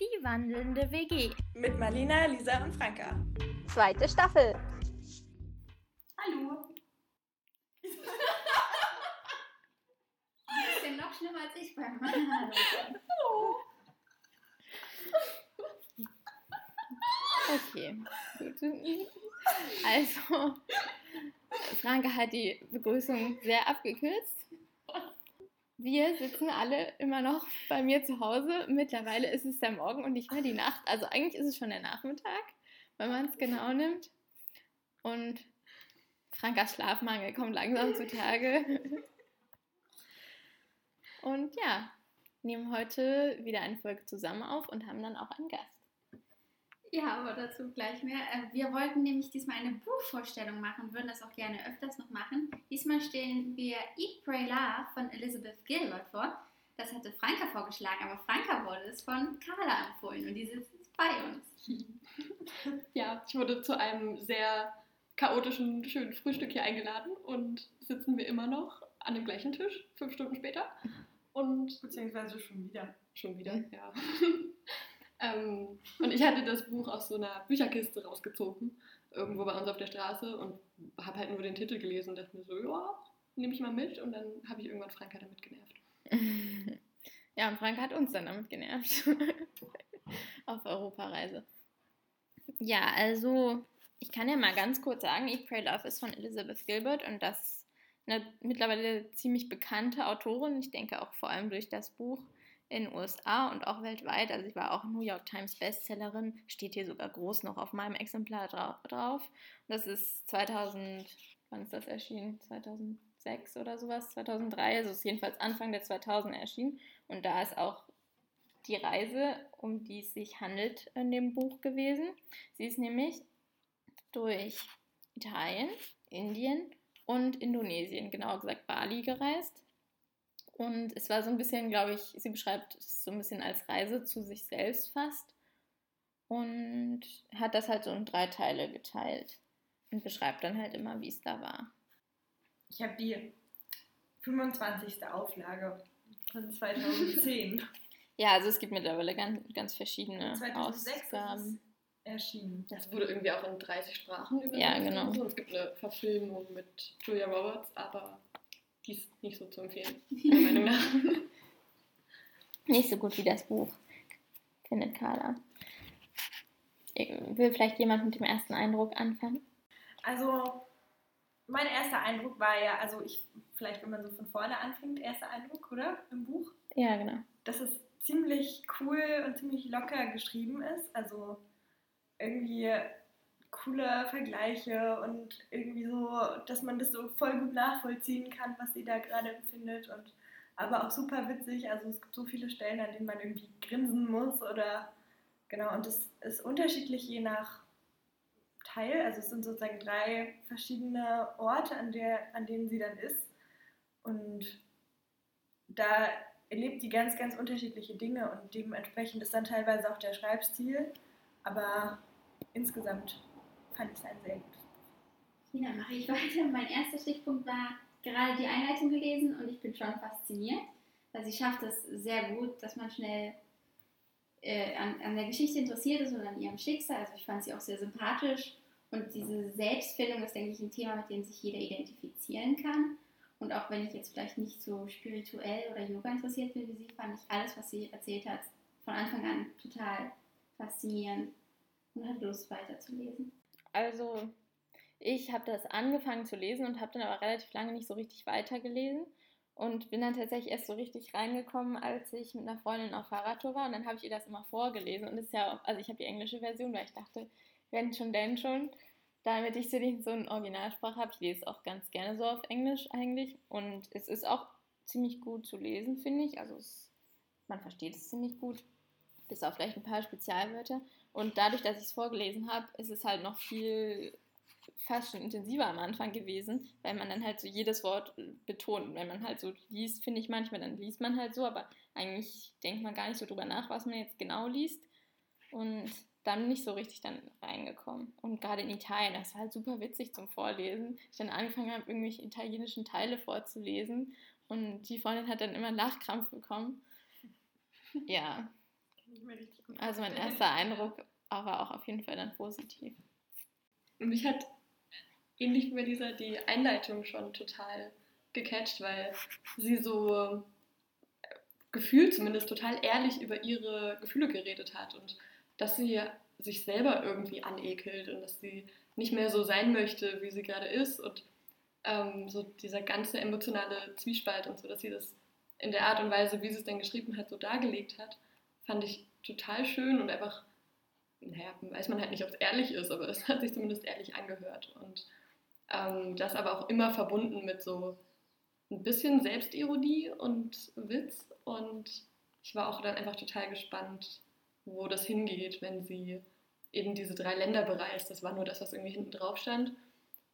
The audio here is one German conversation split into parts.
Die wandelnde WG. Mit Marlina, Lisa und Franka. Zweite Staffel. Hallo. Du bist ja noch schlimmer als ich beim Hallo. Okay, gut. Also, Franke hat die Begrüßung sehr abgekürzt. Wir sitzen alle immer noch bei mir zu Hause. Mittlerweile ist es der Morgen und nicht mehr die Nacht. Also eigentlich ist es schon der Nachmittag, wenn man es genau nimmt. Und Frankas Schlafmangel kommt langsam zutage. Und ja, nehmen heute wieder eine Folge zusammen auf und haben dann auch einen Gast. Ja, aber dazu gleich mehr. Äh, Wir wollten nämlich diesmal eine Buchvorstellung machen, würden das auch gerne öfters noch machen. Diesmal stellen wir Eat, Pray, Love von Elizabeth Gilbert vor. Das hatte Franka vorgeschlagen, aber Franka wurde es von Carla empfohlen und die sitzt jetzt bei uns. Ja, ich wurde zu einem sehr chaotischen, schönen Frühstück hier eingeladen und sitzen wir immer noch an dem gleichen Tisch, fünf Stunden später. Und Beziehungsweise schon wieder. schon wieder, ja. Ähm, und ich hatte das Buch aus so einer Bücherkiste rausgezogen, irgendwo bei uns auf der Straße und habe halt nur den Titel gelesen und dachte mir so, ja, nehme ich mal mit. Und dann habe ich irgendwann Franka damit genervt. Ja, und Frank hat uns dann damit genervt. Auf Europareise. Ja, also ich kann ja mal ganz kurz sagen, Eat, Pray, Love ist von Elizabeth Gilbert und das eine mittlerweile ziemlich bekannte Autorin. Ich denke auch vor allem durch das Buch in den USA und auch weltweit. Also ich war auch New York Times Bestsellerin, steht hier sogar groß noch auf meinem Exemplar dra drauf. Das ist 2000, wann ist das erschienen? 2006 oder sowas, 2003, also ist jedenfalls Anfang der 2000 erschienen. Und da ist auch die Reise, um die es sich handelt, in dem Buch gewesen. Sie ist nämlich durch Italien, Indien und Indonesien, genauer gesagt Bali, gereist. Und es war so ein bisschen, glaube ich, sie beschreibt es so ein bisschen als Reise zu sich selbst fast. Und hat das halt so in drei Teile geteilt. Und beschreibt dann halt immer, wie es da war. Ich habe die 25. Auflage von 2010. Ja, also es gibt mittlerweile ganz, ganz verschiedene 2006 ist es Ausgaben. erschienen. Das wurde irgendwie auch in 30 Sprachen übersetzt. Ja, genau. Und es gibt eine Verfilmung mit Julia Roberts, aber die ist nicht so zu empfehlen, meiner Meinung nach. Nicht so gut wie das Buch, findet Carla. Will vielleicht jemand mit dem ersten Eindruck anfangen? Also, mein erster Eindruck war ja, also ich, vielleicht wenn man so von vorne anfängt, erster Eindruck, oder? Im Buch, Ja, genau. dass es ziemlich cool und ziemlich locker geschrieben ist. Also irgendwie coole Vergleiche und irgendwie so, dass man das so voll gut nachvollziehen kann, was sie da gerade empfindet und aber auch super witzig. Also es gibt so viele Stellen, an denen man irgendwie grinsen muss oder genau und es ist unterschiedlich je nach Teil. Also es sind sozusagen drei verschiedene Orte, an, der, an denen sie dann ist und da erlebt sie ganz, ganz unterschiedliche Dinge und dementsprechend ist dann teilweise auch der Schreibstil, aber insgesamt fand ich es ein sehr Buch. Ja, mache ich weiter. Mein erster Stichpunkt war gerade die Einleitung gelesen und ich bin schon fasziniert, weil sie schafft es sehr gut, dass man schnell äh, an, an der Geschichte interessiert ist und an ihrem Schicksal. Also ich fand sie auch sehr sympathisch und diese Selbstfindung ist, denke ich, ein Thema, mit dem sich jeder identifizieren kann. Und auch wenn ich jetzt vielleicht nicht so spirituell oder Yoga interessiert bin wie sie, fand ich alles, was sie erzählt hat, von Anfang an total faszinierend und hatte Lust weiterzulesen. Also, ich habe das angefangen zu lesen und habe dann aber relativ lange nicht so richtig weitergelesen und bin dann tatsächlich erst so richtig reingekommen, als ich mit einer Freundin auf Fahrradtour war und dann habe ich ihr das immer vorgelesen und das ist ja, also ich habe die englische Version, weil ich dachte, wenn schon, denn schon, damit ich so in Originalsprache habe. Ich lese es auch ganz gerne so auf Englisch eigentlich und es ist auch ziemlich gut zu lesen, finde ich. Also es, man versteht es ziemlich gut, bis auf vielleicht ein paar Spezialwörter. Und dadurch, dass ich es vorgelesen habe, ist es halt noch viel fast schon intensiver am Anfang gewesen, weil man dann halt so jedes Wort betont. Und wenn man halt so liest, finde ich manchmal, dann liest man halt so, aber eigentlich denkt man gar nicht so drüber nach, was man jetzt genau liest. Und dann nicht so richtig dann reingekommen. Und gerade in Italien, das war halt super witzig zum Vorlesen. Ich dann angefangen habe, irgendwelche italienischen Teile vorzulesen und die Freundin hat dann immer Lachkrampf bekommen. Ja, Nicht mehr richtig gut Also mein erster Eindruck war auch auf jeden Fall dann positiv. Und mich hat ähnlich wie bei dieser die Einleitung schon total gecatcht, weil sie so äh, gefühlt zumindest total ehrlich über ihre Gefühle geredet hat und dass sie sich selber irgendwie anekelt und dass sie nicht mehr so sein möchte, wie sie gerade ist und ähm, so dieser ganze emotionale Zwiespalt und so, dass sie das in der Art und Weise, wie sie es dann geschrieben hat, so dargelegt hat, fand ich total schön und einfach, naja, weiß man halt nicht, ob es ehrlich ist, aber es hat sich zumindest ehrlich angehört und ähm, das aber auch immer verbunden mit so ein bisschen Selbstironie und Witz und ich war auch dann einfach total gespannt, wo das hingeht, wenn sie eben diese drei Länder bereist. Das war nur das, was irgendwie hinten drauf stand.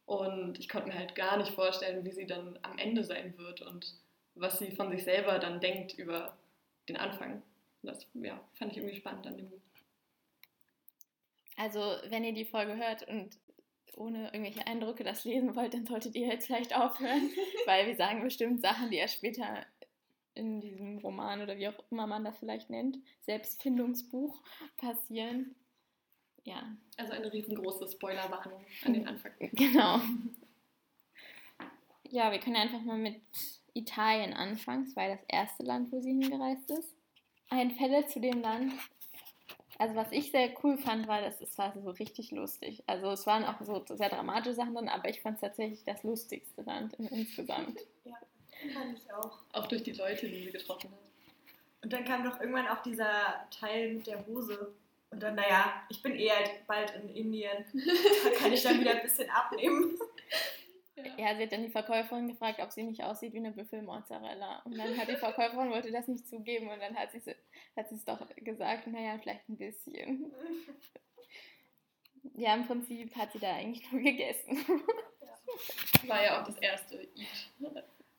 Und ich konnte mir halt gar nicht vorstellen, wie sie dann am Ende sein wird und was sie von sich selber dann denkt über den Anfang. Das ja, fand ich irgendwie spannend an dem Buch. Also, wenn ihr die Folge hört und ohne irgendwelche Eindrücke das lesen wollt, dann solltet ihr jetzt vielleicht aufhören, weil wir sagen bestimmt Sachen, die erst später in diesem Roman oder wie auch immer man das vielleicht nennt, Selbstfindungsbuch passieren. Ja, Also eine riesengroße Spoilerwarnung an den Anfang. genau. Ja, wir können einfach mal mit Italien anfangen. Es war ja das erste Land, wo sie hingereist ist. Ein Fälle zu dem Land. Also was ich sehr cool fand, war, dass es war so richtig lustig. Also es waren auch so sehr dramatische Sachen drin, aber ich fand es tatsächlich das lustigste Land in, insgesamt. Ja, fand ich auch. Auch durch die Leute, die sie getroffen hat. Und dann kam doch irgendwann auch dieser Teil mit der Hose. Und dann, naja, ich bin eh halt bald in Indien. Da kann ich dann wieder ein bisschen abnehmen. Ja, sie hat dann die Verkäuferin gefragt, ob sie nicht aussieht wie eine Büffelmozzarella. Und dann hat die Verkäuferin wollte das nicht zugeben und dann hat sie es hat sie's doch gesagt, naja, vielleicht ein bisschen. Ja, im Prinzip hat sie da eigentlich nur gegessen. War ja auch das erste Eat.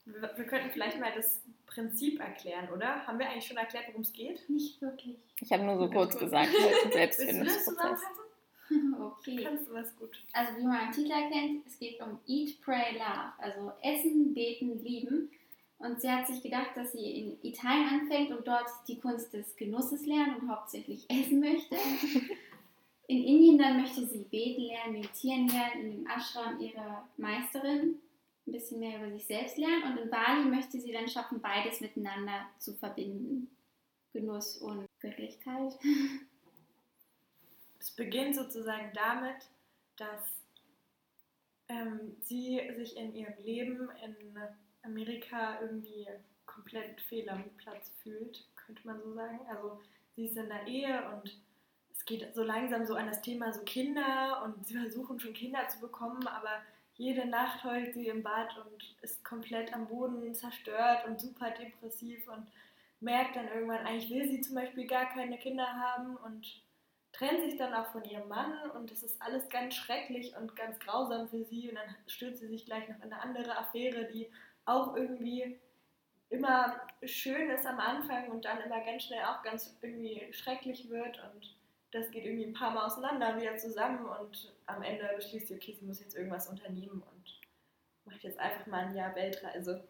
Wir, wir könnten vielleicht mal das Prinzip erklären, oder? Haben wir eigentlich schon erklärt, worum es geht? Nicht wirklich. Ich habe nur so kurz kurz. gesagt, Willst du das zusammenfassen? Okay. Kannst du was gut? Also wie man am Titel erkennt, es geht um Eat, Pray, Love. Also Essen, Beten, Lieben. Und sie hat sich gedacht, dass sie in Italien anfängt und dort die Kunst des Genusses lernen und hauptsächlich essen möchte. In Indien dann möchte sie beten lernen, meditieren lernen, in dem Ashram ihrer Meisterin ein bisschen mehr über sich selbst lernen. Und in Bali möchte sie dann schaffen, beides miteinander zu verbinden. Genuss und Göttlichkeit. Es beginnt sozusagen damit, dass ähm, sie sich in ihrem Leben in Amerika irgendwie komplett fehl am Platz fühlt, könnte man so sagen. Also sie ist in der Ehe und es geht so langsam so an das Thema so Kinder und sie versuchen schon Kinder zu bekommen, aber jede Nacht heult sie im Bad und ist komplett am Boden zerstört und super depressiv und merkt dann irgendwann, eigentlich will sie zum Beispiel gar keine Kinder haben und trennt sich dann auch von ihrem Mann und es ist alles ganz schrecklich und ganz grausam für sie und dann stürzt sie sich gleich noch in eine andere Affäre, die auch irgendwie immer schön ist am Anfang und dann immer ganz schnell auch ganz irgendwie schrecklich wird und das geht irgendwie ein paar Mal auseinander wieder zusammen und am Ende beschließt sie, okay, sie muss jetzt irgendwas unternehmen und macht jetzt einfach mal ein Jahr Weltreise.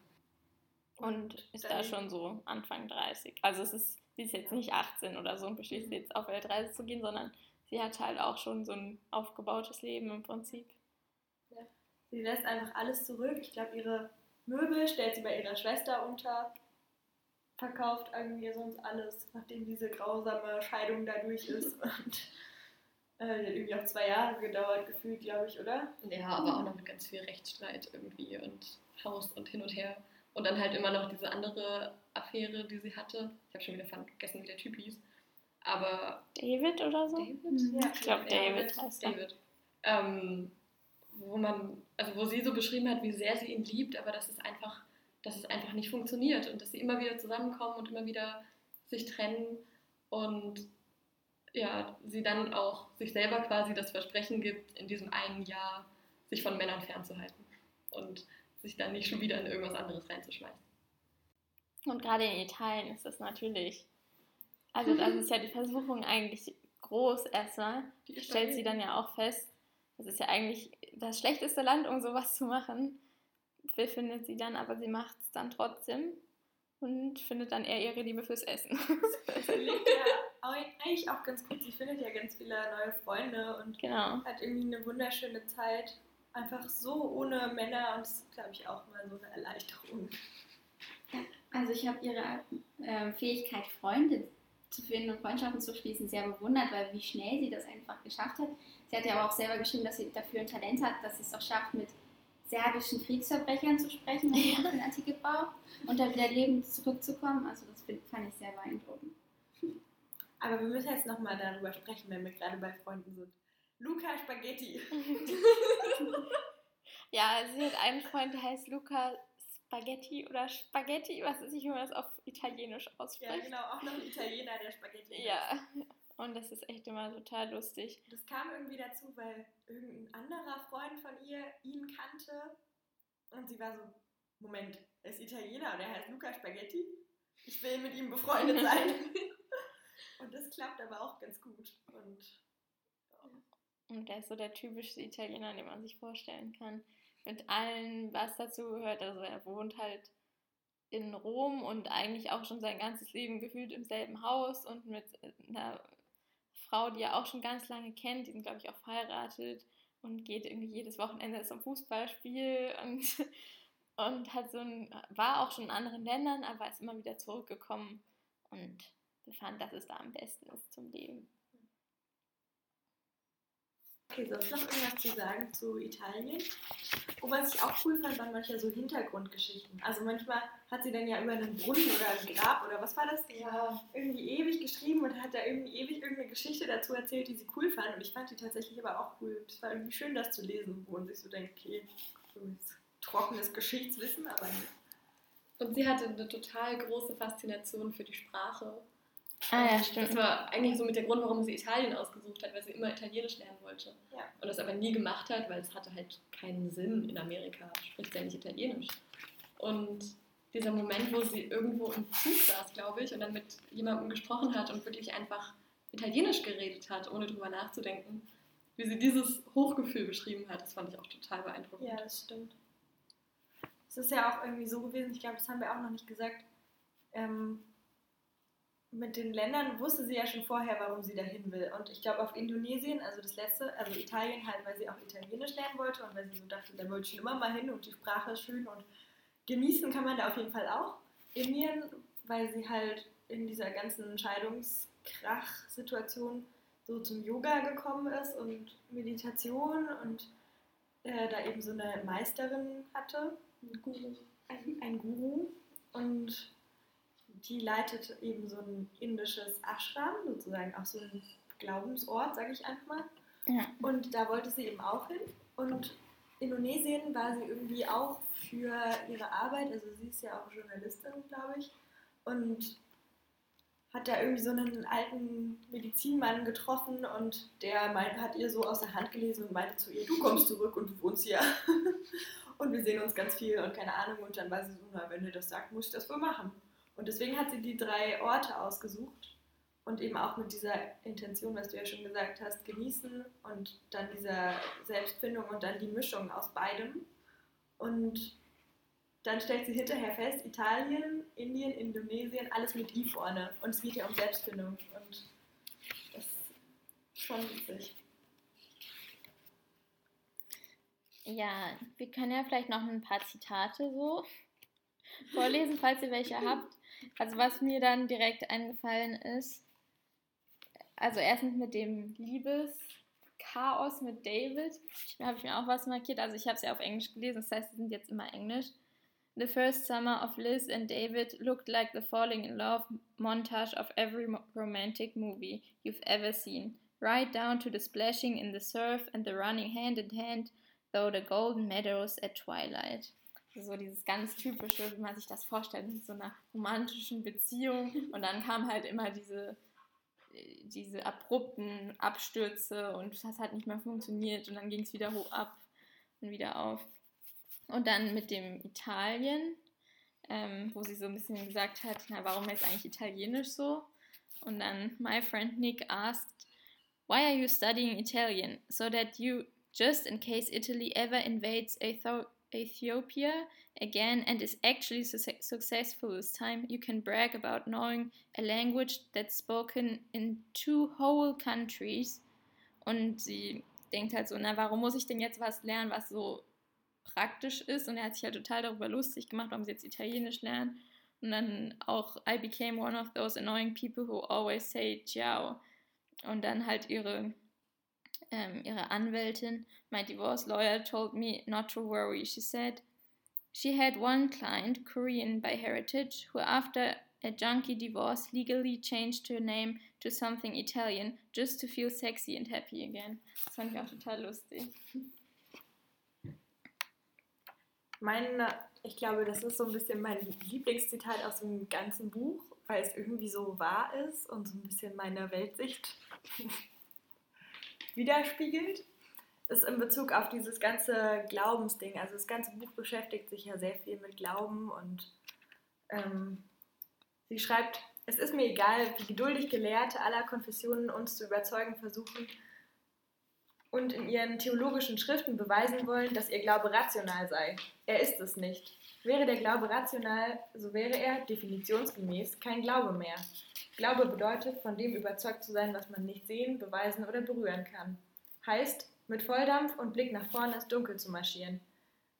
Und ist da schon so Anfang 30. Also es ist, sie ist jetzt nicht 18 oder so und beschließt jetzt auf Weltreise zu gehen, sondern sie hat halt auch schon so ein aufgebautes Leben im Prinzip. Sie lässt einfach alles zurück. Ich glaube, ihre Möbel stellt sie bei ihrer Schwester unter, verkauft irgendwie sonst alles, nachdem diese grausame Scheidung da durch ist. Und äh, die hat irgendwie auch zwei Jahre gedauert, gefühlt, glaube ich, oder? Ja, aber auch noch mit ganz viel Rechtsstreit irgendwie und Haus und hin und her. Und dann halt immer noch diese andere Affäre, die sie hatte. Ich habe schon wieder vergessen, wie der Typ hieß. Aber David oder so? David? Mhm. Ja, Ich glaube, David heißt er. David. Ähm, wo man, also wo sie so beschrieben hat, wie sehr sie ihn liebt, aber dass es einfach, dass es einfach nicht funktioniert und dass sie immer wieder zusammenkommen und immer wieder sich trennen und ja, sie dann auch sich selber quasi das Versprechen gibt, in diesem einen Jahr sich von Männern fernzuhalten und sich dann nicht schon wieder in irgendwas anderes reinzuschmeißen. Und gerade in Italien ist das natürlich, also das ist ja die Versuchung eigentlich groß erstmal. Die Stellt sie dann ja auch fest, das ist ja eigentlich das schlechteste Land, um sowas zu machen. Befindet sie dann, aber sie macht es dann trotzdem und findet dann eher ihre Liebe fürs Essen. Sie lebt ja eigentlich auch ganz gut. Sie findet ja ganz viele neue Freunde und Genau. hat irgendwie eine wunderschöne Zeit. Einfach so ohne Männer und das ist, glaube ich, auch mal so eine Erleichterung. Also ich habe ihre ähm, Fähigkeit, Freunde zu finden und Freundschaften zu schließen, sehr bewundert, weil wie schnell sie das einfach geschafft hat. Sie hat ja aber auch selber geschrieben, dass sie dafür ein Talent hat, dass sie es auch schafft, mit serbischen Kriegsverbrechern zu sprechen, wenn sie einen Artikel braucht und dann wieder lebend zurückzukommen. Also das find- fand ich sehr beeindruckend. Aber wir müssen jetzt nochmal darüber sprechen, wenn wir gerade bei Freunden sind. Luca Spaghetti. Ja, sie hat einen Freund, der heißt Luca Spaghetti oder Spaghetti, was weiß ich, wie man das auf Italienisch Ja, ausspricht. genau, auch noch ein Italiener, der Spaghetti heißt. Ja, und das ist echt immer total lustig. Das kam irgendwie dazu, weil irgendein anderer Freund von ihr ihn kannte und sie war so, Moment, er ist Italiener und er heißt Luca Spaghetti? Ich will mit ihm befreundet sein. und das klappt aber auch ganz gut. Und ja. Und der ist so der typische Italiener, den man sich vorstellen kann. Mit allem, was dazu gehört. Also er wohnt halt in Rom und eigentlich auch schon sein ganzes Leben gefühlt im selben Haus und mit einer Frau, die er auch schon ganz lange kennt. Die sind, glaube ich, auch verheiratet und geht irgendwie jedes Wochenende zum Fußballspiel und, und hat so ein, war auch schon in anderen Ländern, aber ist immer wieder zurückgekommen und befand, dass es da am besten ist zum Leben. Okay, sonst noch irgendwas zu sagen zu Italien? Und was ich auch cool fand, waren manchmal so Hintergrundgeschichten. Also manchmal hat sie dann ja über einen Brunnen oder ein Grab oder was war das? Ja. Irgendwie ewig geschrieben und hat da irgendwie ewig irgendeine Geschichte dazu erzählt, die sie cool fand. Und ich fand die tatsächlich aber auch cool. Es war irgendwie schön, das zu lesen, wo man sich so denkt, okay, trockenes Geschichtswissen, aber nicht. Und sie hatte eine total große Faszination für die Sprache. Ah ja, stimmt. Das war eigentlich so mit der Grund, warum sie Italien ausgesucht hat, weil sie immer Italienisch lernen wollte. Ja. Und das aber nie gemacht hat, weil es hatte halt keinen Sinn in Amerika. Spricht ja nicht Italienisch. Und dieser Moment, wo sie irgendwo im Zug saß, glaube ich, und dann mit jemandem gesprochen hat und wirklich einfach Italienisch geredet hat, ohne drüber nachzudenken, wie sie dieses Hochgefühl beschrieben hat, das fand ich auch total beeindruckend. Ja, das stimmt. Es ist ja auch irgendwie so gewesen, ich glaube, das haben wir auch noch nicht gesagt. Ähm, mit den Ländern wusste sie ja schon vorher, warum sie dahin will. Und ich glaube, auf Indonesien, also das letzte, also Italien halt, weil sie auch Italienisch lernen wollte und weil sie so dachte, da wollte ich schon immer mal hin und die Sprache ist schön und genießen kann man da auf jeden Fall auch. Indien, weil sie halt in dieser ganzen Scheidungskrach-Situation so zum Yoga gekommen ist und Meditation und äh, da eben so eine Meisterin hatte, ein Guru, ein, ein Guru und die leitet eben so ein indisches Ashram, sozusagen auch so ein Glaubensort, sage ich einfach mal. Ja. Und da wollte sie eben auch hin. Und Indonesien war sie irgendwie auch für ihre Arbeit, also sie ist ja auch Journalistin, glaube ich, und hat da irgendwie so einen alten Medizinmann getroffen und der mein, hat ihr so aus der Hand gelesen und meinte zu ihr, du kommst zurück und du wohnst hier. und wir sehen uns ganz viel und keine Ahnung. Und dann war sie so, na, wenn ihr das sagt, muss ich das wohl machen. Und deswegen hat sie die drei Orte ausgesucht und eben auch mit dieser Intention, was du ja schon gesagt hast, genießen und dann dieser Selbstfindung und dann die Mischung aus beidem. Und dann stellt sie hinterher fest, Italien, Indien, Indonesien, alles mit I vorne. Und es geht ja um Selbstfindung. Und das ist schon witzig. Ja, wir können ja vielleicht noch ein paar Zitate so vorlesen, falls ihr welche habt. Also was mir dann direkt eingefallen ist, also erstens mit dem Liebeschaos mit David, da habe ich mir auch was markiert. Also ich habe es ja auf Englisch gelesen, das heißt, sie sind jetzt immer Englisch. The first summer of Liz and David looked like the falling in love montage of every romantic movie you've ever seen, right down to the splashing in the surf and the running hand in hand through the golden meadows at twilight. So dieses ganz typische, wie man sich das vorstellt, in so einer romantischen Beziehung. Und dann kam halt immer diese, diese abrupten Abstürze und das hat nicht mehr funktioniert und dann ging es wieder hoch ab und wieder auf. Und dann mit dem Italien, ähm, wo sie so ein bisschen gesagt hat, na, warum ist eigentlich Italienisch so? Und dann, my friend Nick asked, why are you studying Italian? So that you, just in case Italy ever invades a thou- Ethiopia again and is actually su successful this time, you can brag about knowing a language that's spoken in two whole countries. Und sie denkt halt so, na, warum muss ich denn jetzt was lernen, was so praktisch ist? Und er hat sich halt total darüber lustig gemacht, warum sie jetzt Italienisch lernen. Und dann auch, I became one of those annoying people who always say ciao. Und dann halt ihre, ähm, ihre Anwältin, my divorce lawyer told me not to worry. She said she had one client, Korean by heritage, who after a junkie divorce legally changed her name to something Italian just to feel sexy and happy again. Das fand ich auch total lustig. Mein, ich glaube, das ist so ein bisschen mein Lieblingszitat aus dem ganzen Buch, weil es irgendwie so wahr ist und so ein bisschen meine Weltsicht widerspiegelt. Ist in Bezug auf dieses ganze Glaubensding. Also das ganze Buch beschäftigt sich ja sehr viel mit Glauben und ähm, sie schreibt, es ist mir egal, wie geduldig Gelehrte aller Konfessionen uns zu überzeugen versuchen, und in ihren theologischen Schriften beweisen wollen, dass ihr Glaube rational sei. Er ist es nicht. Wäre der Glaube rational, so wäre er definitionsgemäß kein Glaube mehr. Glaube bedeutet, von dem überzeugt zu sein, was man nicht sehen, beweisen oder berühren kann. Heißt, mit Volldampf und Blick nach vorne ins Dunkel zu marschieren.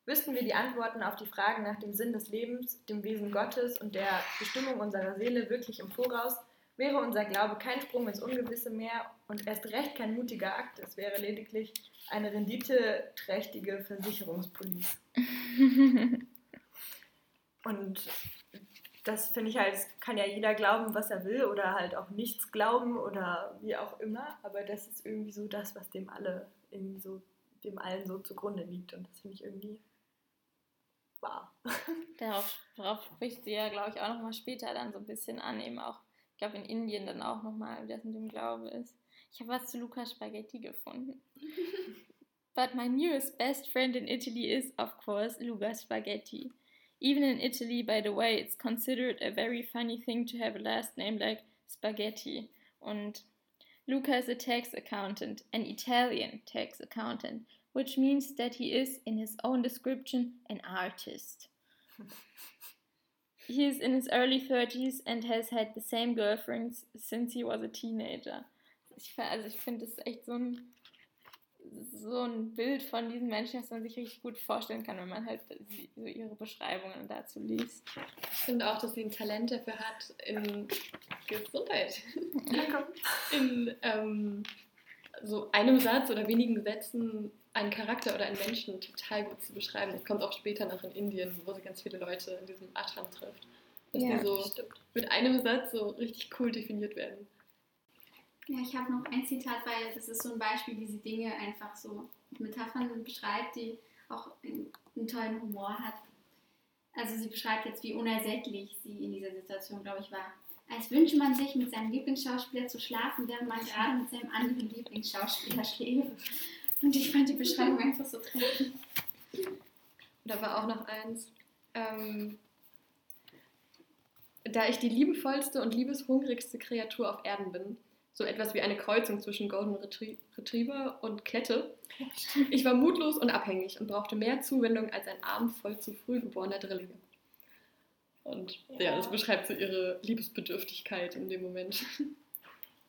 Wüssten wir die Antworten auf die Fragen nach dem Sinn des Lebens, dem Wesen Gottes und der Bestimmung unserer Seele wirklich im Voraus, wäre unser Glaube kein Sprung ins Ungewisse mehr und erst recht kein mutiger Akt. Es wäre lediglich eine renditeträchtige Versicherungspolice. und das finde ich halt, kann ja jeder glauben, was er will oder halt auch nichts glauben oder wie auch immer, aber das ist irgendwie so das, was dem alle irgendwie so, dem allen so zugrunde liegt und das finde ich irgendwie wahr. Darauf, darauf spricht sie ja, glaube ich, auch nochmal später dann so ein bisschen an, eben auch ich glaube in Indien dann auch nochmal, wie das mit dem Glaube ist. Ich habe was zu Luca Spaghetti gefunden. But my newest best friend in Italy is, of course, Luca Spaghetti. Even in Italy, by the way, it's considered a very funny thing to have a last name like Spaghetti. And Luca is a tax accountant, an Italian tax accountant, which means that he is, in his own description, an artist. He is in his early 30s and has had the same girlfriends since he was a teenager. Ich, also ich finde echt so ein, so ein Bild von diesen Menschen, das man sich richtig gut vorstellen kann, wenn man halt so ihre Beschreibungen dazu liest. Ich finde auch, dass sie ein Talent dafür hat, in Gesundheit. in ähm, so einem Satz oder wenigen Sätzen einen Charakter oder einen Menschen total gut zu beschreiben. Das kommt auch später noch in Indien, wo sie ganz viele Leute in diesem Ashram trifft. Dass ja, die so stimmt. mit einem Satz so richtig cool definiert werden. Ja, ich habe noch ein Zitat, weil das ist so ein Beispiel, wie sie Dinge einfach so mit Metaphern beschreibt, die auch einen, tollen Humor hat. Also sie beschreibt jetzt, wie unersättlich sie in dieser Situation, glaube ich, war. Als wünsche man sich, mit seinem Lieblingsschauspieler zu schlafen, während man gerade mit seinem anderen Lieblingsschauspieler schläft. Und ich fand die Beschreibung einfach so treffend. Da war auch noch eins. Ähm, da ich die liebevollste und liebeshungrigste Kreatur auf Erden bin, so etwas wie eine Kreuzung zwischen Golden Retriever und Klette. Ich war mutlos und abhängig und brauchte mehr Zuwendung als ein Arm voll zu früh geborener Drillinge. Und ja. ja, das beschreibt so ihre Liebesbedürftigkeit in dem Moment.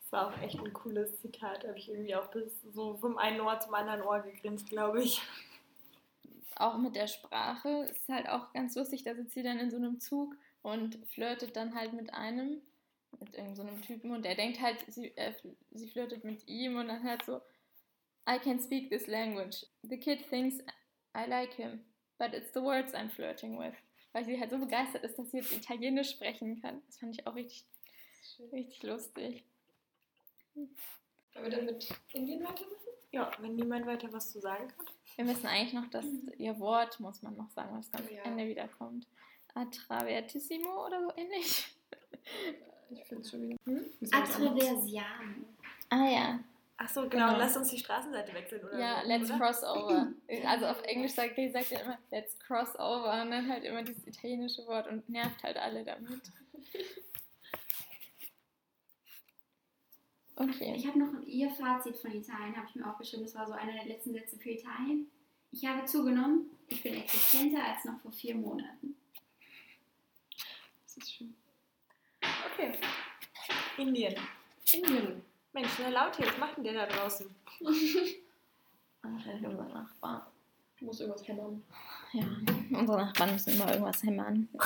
Das war auch echt ein cooles Zitat. Da habe ich irgendwie auch bis so vom einen Ohr zum anderen Ohr gegrinst, glaube ich. Auch mit der Sprache ist halt auch ganz lustig. Da sitzt sie dann in so einem Zug und flirtet dann halt mit einem, mit irgendeinem so Typen und der denkt halt, sie, äh, sie flirtet mit ihm und dann halt so, I can speak this language. The kid thinks I like him, but it's the words I'm flirting with. Weil sie halt so begeistert ist, dass sie jetzt Italienisch sprechen kann. Das fand ich auch richtig, richtig lustig. Wollen wir dann mit Indien weitermachen? Ja, wenn niemand weiter was zu sagen hat. Wir müssen eigentlich noch das, ihr Wort, muss man noch sagen, was ganz ja. am Ende wiederkommt. Atravertissimo oder so ähnlich. Ich finde es schon wieder. Hm? Atraversiano. Ah ja. Ach so, genau. genau. Lass uns die Straßenseite wechseln, oder? Ja, so, let's oder? cross over. Also auf Englisch sagt er sagt ja immer let's cross over und dann halt immer dieses italienische Wort und nervt halt alle damit. Okay. Ich habe noch ihr Fazit von Italien, habe ich mir aufgeschrieben. Das war so einer der letzten Sätze für Italien. Ich habe zugenommen. Ich bin existenter als noch vor vier Monaten. Das ist schön. Okay. Indien. Indien. Mensch, na laut hier, was macht denn der da draußen? Wahrscheinlich unser Nachbar. Muss irgendwas hämmern. Ja, unsere Nachbarn müssen immer irgendwas hämmern.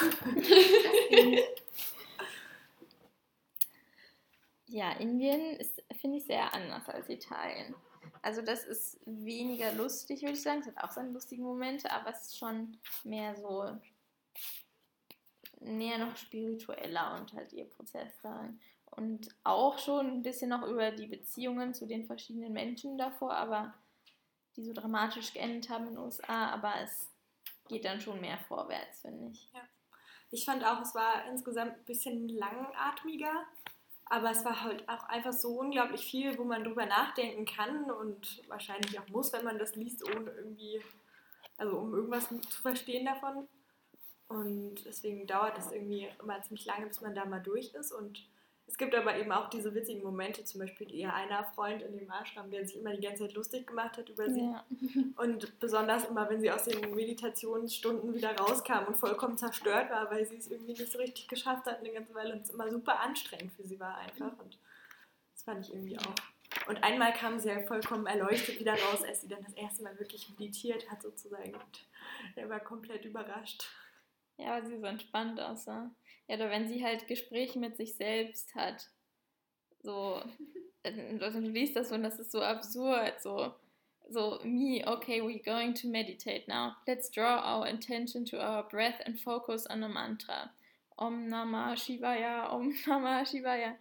Ja, Indien ist, finde ich, sehr anders als Italien. Also das ist weniger lustig, würde ich sagen. Es hat auch seine lustigen Momente, aber es ist schon mehr so näher noch spiritueller und halt ihr Prozess darin. Und auch schon ein bisschen noch über die Beziehungen zu den verschiedenen Menschen davor, aber die so dramatisch geendet haben in den USA, aber es geht dann schon mehr vorwärts, finde ich. Ich fand auch, es war insgesamt ein bisschen langatmiger, aber es war halt auch einfach so unglaublich viel, wo man drüber nachdenken kann und wahrscheinlich auch muss, wenn man das liest, ohne irgendwie, also um irgendwas zu verstehen davon. Und deswegen dauert es irgendwie immer ziemlich lange, bis man da mal durch ist. Und es gibt aber eben auch diese witzigen Momente, zum Beispiel ihr einer Freund in dem Ashram, der sich immer die ganze Zeit lustig gemacht hat über sie. Ja. Und besonders immer, wenn sie aus den Meditationsstunden wieder rauskam und vollkommen zerstört war, weil sie es irgendwie nicht so richtig geschafft hat eine ganze Weile und es immer super anstrengend für sie war einfach. Und das fand ich irgendwie auch. Und einmal kam sie ja vollkommen erleuchtet wieder raus, als sie dann das erste Mal wirklich meditiert hat sozusagen. Und er war komplett überrascht. Ja, weil sie so entspannt aussah. Ja, oder wenn sie halt Gespräche mit sich selbst hat. So, äh, du liest das so und das ist so absurd. So, so, me, okay, we're going to meditate now. Let's draw our attention to our breath and focus on a mantra. Om Namah Shivaya, Om Namah Shivaya.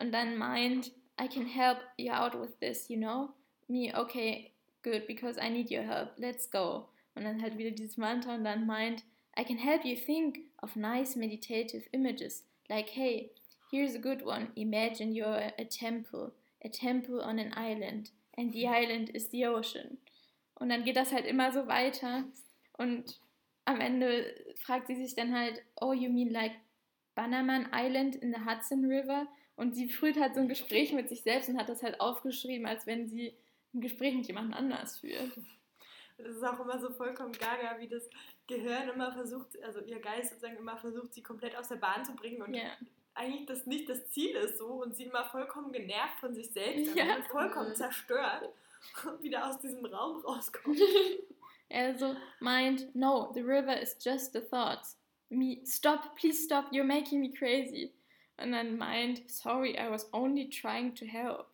Und dann meint, I can help you out with this, you know? Me, okay, good, because I need your help. Let's go. Und dann halt wieder dieses Mantra und dann meint, I can help you think of nice meditative images. Like, hey, here's a good one. Imagine you're a temple, a temple on an island, and the island is the ocean. Und dann geht das halt immer so weiter. Und am Ende fragt sie sich dann halt, oh, you mean like Bannerman Island in the Hudson River? Und sie führt halt so ein Gespräch mit sich selbst und hat das halt aufgeschrieben, als wenn sie ein Gespräch mit jemand anders führt. Das ist auch immer so vollkommen gaga, wie das Gehirn immer versucht, also ihr Geist sozusagen immer versucht, sie komplett aus der Bahn zu bringen und Ja. eigentlich das nicht das Ziel ist so und sie immer vollkommen genervt von sich selbst Ja. und vollkommen zerstört und wieder aus diesem Raum rauskommt. Also meint, no, the river is just the thoughts. Me, stop, please stop, you're making me crazy. Und dann meint, sorry, I was only trying to help.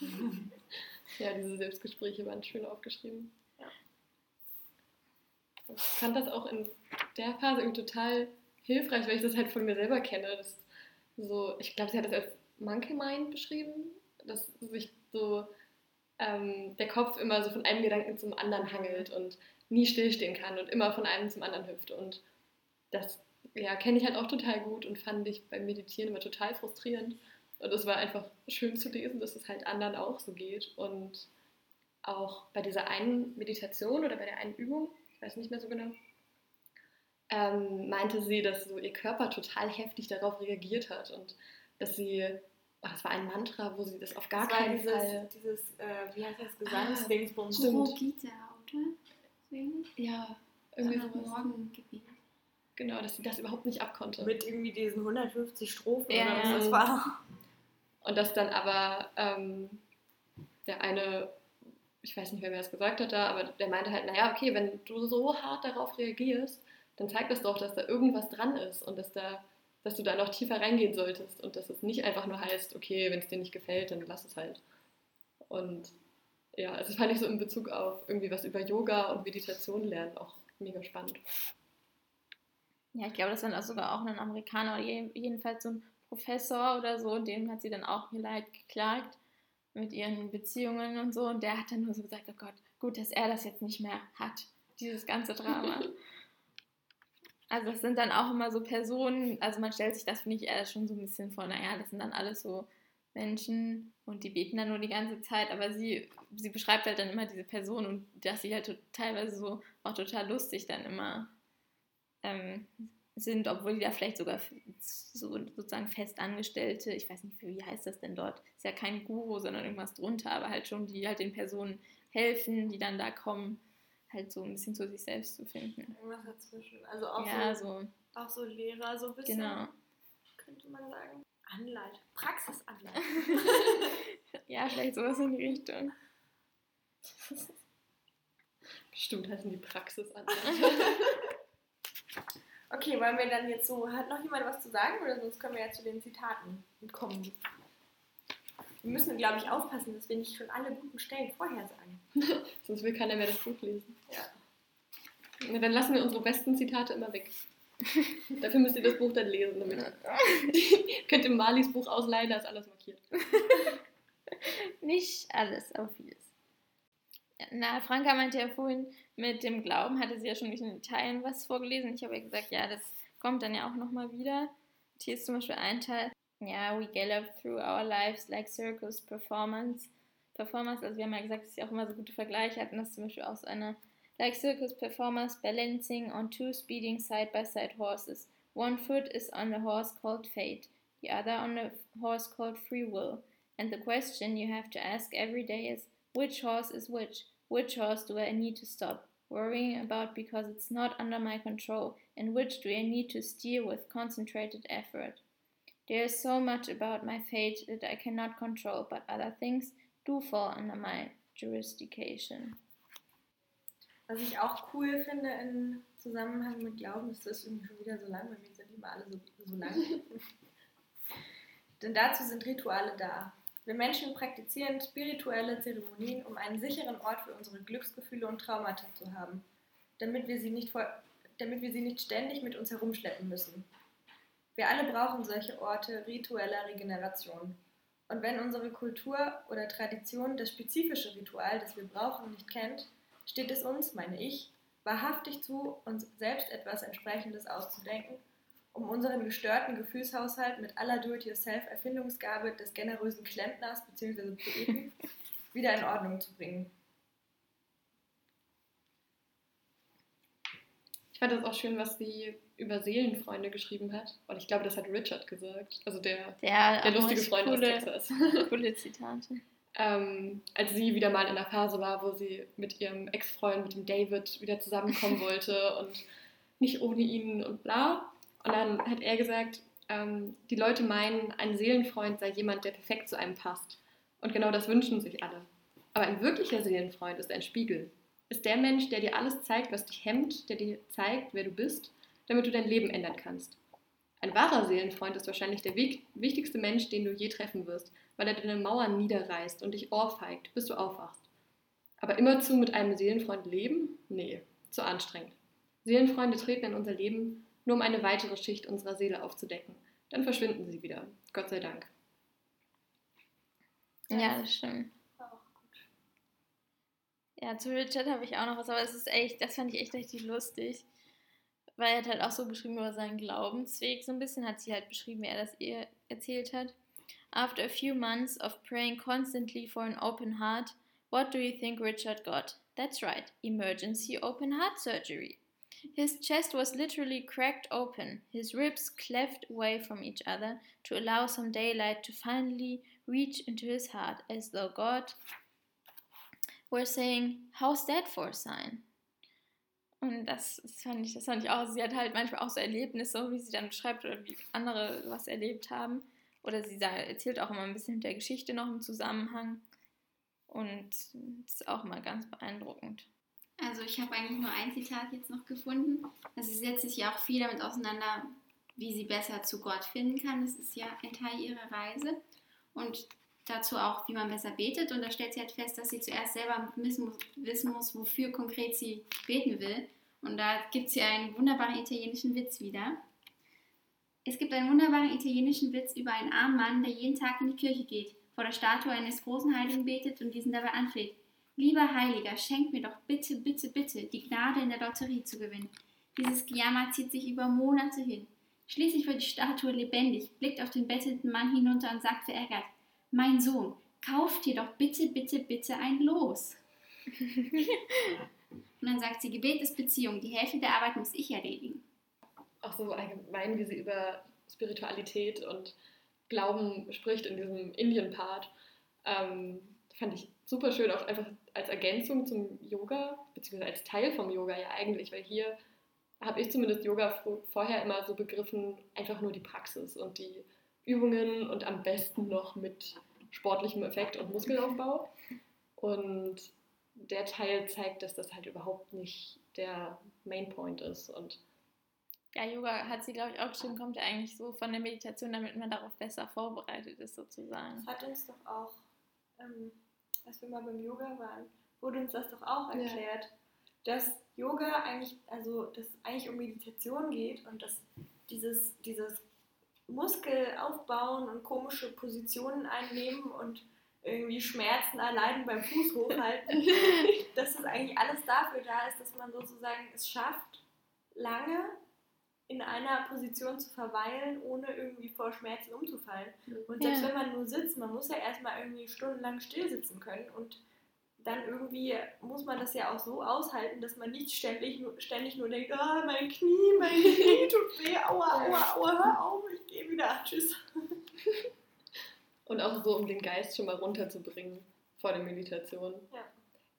Ja, diese Selbstgespräche waren schön aufgeschrieben. Ich fand das auch in der Phase irgendwie total hilfreich, weil ich das halt von mir selber kenne. Das so, ich glaube, sie hat das als Monkey Mind beschrieben, dass sich so ähm, der Kopf immer so von einem Gedanken zum anderen hangelt und nie stillstehen kann und immer von einem zum anderen hüpft. Und das ja, kenne ich halt auch total gut und fand ich beim Meditieren immer total frustrierend. Und es war einfach schön zu lesen, dass es halt anderen auch so geht. Und auch bei dieser einen Meditation oder bei der einen Übung, ich weiß nicht mehr so genau, ähm, meinte sie, dass so ihr Körper total heftig darauf reagiert hat und dass sie, oh, das war ein Mantra, wo sie das auf gar das keinen dieses, Fall. dieses äh, wie heißt das, Ah, Gesangsdingsbums. stimmt. Guru Gita, oder? So? Ja, irgendwie sowas. Morgengebet. Genau, dass sie das überhaupt nicht abkonnte. Mit irgendwie diesen 150 Strophen Ja, oder was das war. Und dass dann aber ähm, der eine, ich weiß nicht wer es gesagt hat da, aber der meinte halt, naja, okay, wenn du so hart darauf reagierst, dann zeigt das doch, dass da irgendwas dran ist und dass da, dass du da noch tiefer reingehen solltest und dass es nicht einfach nur heißt, okay, wenn es dir nicht gefällt, dann lass es halt. Und ja, also das fand ich so in Bezug auf irgendwie was über Yoga und Meditation lernen auch mega spannend. Ja, ich glaube, das war sogar auch ein Amerikaner oder je- jedenfalls so ein Professor oder so, dem hat sie dann auch ihr Leid geklagt mit ihren Beziehungen und so. Und der hat dann nur so gesagt, oh Gott, gut, dass er das jetzt nicht mehr hat, dieses ganze Drama. Also das sind dann auch immer so Personen, also man stellt sich das, finde ich, eher schon so ein bisschen vor, naja, das sind dann alles so Menschen und die beten dann nur die ganze Zeit, aber sie, sie beschreibt halt dann immer diese Person und dass sie halt teilweise so auch total lustig dann immer ähm, sind, obwohl die da vielleicht sogar so sozusagen Festangestellte, ich weiß nicht, wie heißt das denn dort, ist ja kein Guru, sondern irgendwas drunter, aber halt schon, die halt den Personen helfen, die dann da kommen, halt so ein bisschen zu sich selbst zu finden. Irgendwas dazwischen. Also auch, Ja, so, so, auch so Lehrer, so ein bisschen, genau. könnte man sagen. Anleitung, Praxisanleitung. Ja, vielleicht sowas in die Richtung. Bestimmt heißen die Praxis an. Okay, wollen wir dann jetzt so, hat noch jemand was zu sagen oder sonst können wir ja zu den Zitaten kommen. Wir müssen, glaube ich, aufpassen, dass wir nicht schon alle guten Stellen vorher sagen. Sonst will keiner mehr das Buch lesen. Ja. Na, dann lassen wir unsere besten Zitate immer weg. Dafür müsst ihr das Buch dann lesen. Damit könnt ihr Malis Buch ausleihen, da ist alles markiert. Nicht alles, aber vieles. Na, Franka meinte ja vorhin, mit dem Glauben hatte sie ja schon in Teilen was vorgelesen. Ich habe ja gesagt, ja, das kommt dann ja auch nochmal wieder. Und hier ist zum Beispiel ein Teil, ja, we gallop through our lives like circus performance. Performers, also wir haben ja gesagt, dass sie auch immer so gute Vergleiche hatten, dass zum Beispiel auch so eine like circus performers balancing on two speeding side by side horses. One foot is on the horse called fate, the other on the horse called free will. And the question you have to ask every day is which horse is which? Which horse do I need to stop worrying about because it's not under my control? And which do I need to steer with concentrated effort? There is so much about my fate that I cannot control, but other things do fall under my jurisdiction. Was ich auch cool finde im Zusammenhang mit Glauben, ist das irgendwie schon wieder so lang, weil wir sind immer alle so, so lang. Denn dazu sind Rituale da. Wir Menschen praktizieren spirituelle Zeremonien, um einen sicheren Ort für unsere Glücksgefühle und Traumata zu haben, damit wir sie nicht, damit wir sie nicht ständig mit uns herumschleppen müssen. Wir alle brauchen solche Orte ritueller Regeneration. Und wenn unsere Kultur oder Tradition das spezifische Ritual, das wir brauchen, nicht kennt, steht es uns, meine ich, wahrhaftig zu, uns selbst etwas entsprechendes auszudenken, um unseren gestörten Gefühlshaushalt mit aller Do-it-yourself-Erfindungsgabe des generösen Klempners bzw. Poeten wieder in Ordnung zu bringen. Ich fand das auch schön, was sie über Seelenfreunde geschrieben hat. Und ich glaube, das hat Richard gesagt. Also der, Der, der lustige Freund coole, aus Texas. coole Zitate. ähm, als sie wieder mal in einer Phase war, wo sie mit ihrem Ex-Freund, mit dem David, wieder zusammenkommen wollte und nicht ohne ihn und bla. Und dann hat er gesagt, ähm, die Leute meinen, ein Seelenfreund sei jemand, der perfekt zu einem passt. Und genau das wünschen sich alle. Aber ein wirklicher Seelenfreund ist ein Spiegel. Ist der Mensch, der dir alles zeigt, was dich hemmt, der dir zeigt, wer du bist, damit du dein Leben ändern kannst. Ein wahrer Seelenfreund ist wahrscheinlich der wichtigste Mensch, den du je treffen wirst, weil er deine Mauern niederreißt und dich ohrfeigt, bis du aufwachst. Aber immerzu mit einem Seelenfreund leben? Nee, zu anstrengend. Seelenfreunde treten in unser Leben, nur um eine weitere Schicht unserer Seele aufzudecken. Dann verschwinden sie wieder. Gott sei Dank. Ja, das stimmt. War auch gut. Ja, zu Richard habe ich auch noch was, aber es ist echt, das fand ich echt richtig lustig. Weil er hat halt auch so geschrieben über seinen Glaubensweg, so ein bisschen hat sie halt beschrieben, wie er das ihr erzählt hat. After a few months of praying constantly for an open heart, what do you think Richard got? That's right, emergency open heart surgery. His chest was literally cracked open, his ribs cleft away from each other to allow some daylight to finally reach into his heart, as though God were saying, How's that for a sign? Und das, das, fand ich, das fand ich auch. Sie hat halt manchmal auch so Erlebnisse, wie sie dann beschreibt oder wie andere was erlebt haben. Oder sie erzählt auch immer ein bisschen mit der Geschichte noch im Zusammenhang. Und das ist auch mal ganz beeindruckend. Also ich habe eigentlich nur ein Zitat jetzt noch gefunden. Also sie setzt sich ja auch viel damit auseinander, wie sie besser zu Gott finden kann. Das ist ja ein Teil ihrer Reise. Und dazu auch, wie man besser betet. Und da stellt sie halt fest, dass sie zuerst selber wissen muss, wofür konkret sie beten will. Und da gibt sie einen wunderbaren italienischen Witz wieder. Es gibt einen wunderbaren italienischen Witz über einen armen Mann, der jeden Tag in die Kirche geht, vor der Statue eines großen Heiligen betet und diesen dabei anfleht. Lieber Heiliger, schenk mir doch bitte, bitte, bitte die Gnade in der Lotterie zu gewinnen. Dieses Gejammer zieht sich über Monate hin. Schließlich wird die Statue lebendig, blickt auf den bettelnden Mann hinunter und sagt verärgert, mein Sohn, kauf dir doch bitte, bitte, bitte ein Los. und dann sagt sie, Gebet ist Beziehung, die Hälfte der Arbeit muss ich erledigen. Auch so allgemein, wie sie über Spiritualität und Glauben spricht in diesem Indien-Part, ähm, fand ich super schön, auch einfach als Ergänzung zum Yoga, beziehungsweise als Teil vom Yoga ja eigentlich, weil hier habe ich zumindest Yoga vorher immer so begriffen, einfach nur die Praxis und die Übungen und am besten noch mit sportlichem Effekt und Muskelaufbau. Und der Teil zeigt, dass das halt überhaupt nicht der Mainpoint ist. Und ja, Yoga hat sie, glaube ich, auch geschrieben, kommt ja eigentlich so von der Meditation, damit man darauf besser vorbereitet ist, sozusagen. Das hat uns doch auch, ähm, als wir mal beim Yoga waren, wurde uns das doch auch erklärt, ja. dass Yoga eigentlich, also dass es eigentlich um Meditation geht und dass dieses, dieses Muskel aufbauen und komische Positionen einnehmen und irgendwie Schmerzen erleiden beim Fuß hochhalten, dass das eigentlich alles dafür da ist, dass man sozusagen es schafft, lange in einer Position zu verweilen, ohne irgendwie vor Schmerzen umzufallen. Und selbst ja. wenn man nur sitzt, man muss ja erstmal irgendwie stundenlang still sitzen können und dann irgendwie muss man das ja auch so aushalten, dass man nicht ständig, ständig nur denkt, oh, mein Knie, mein Knie tut weh, aua, aua, aua, hör auf, ich gehe wieder, tschüss. Und auch so, um den Geist schon mal runterzubringen vor der Meditation. Ja.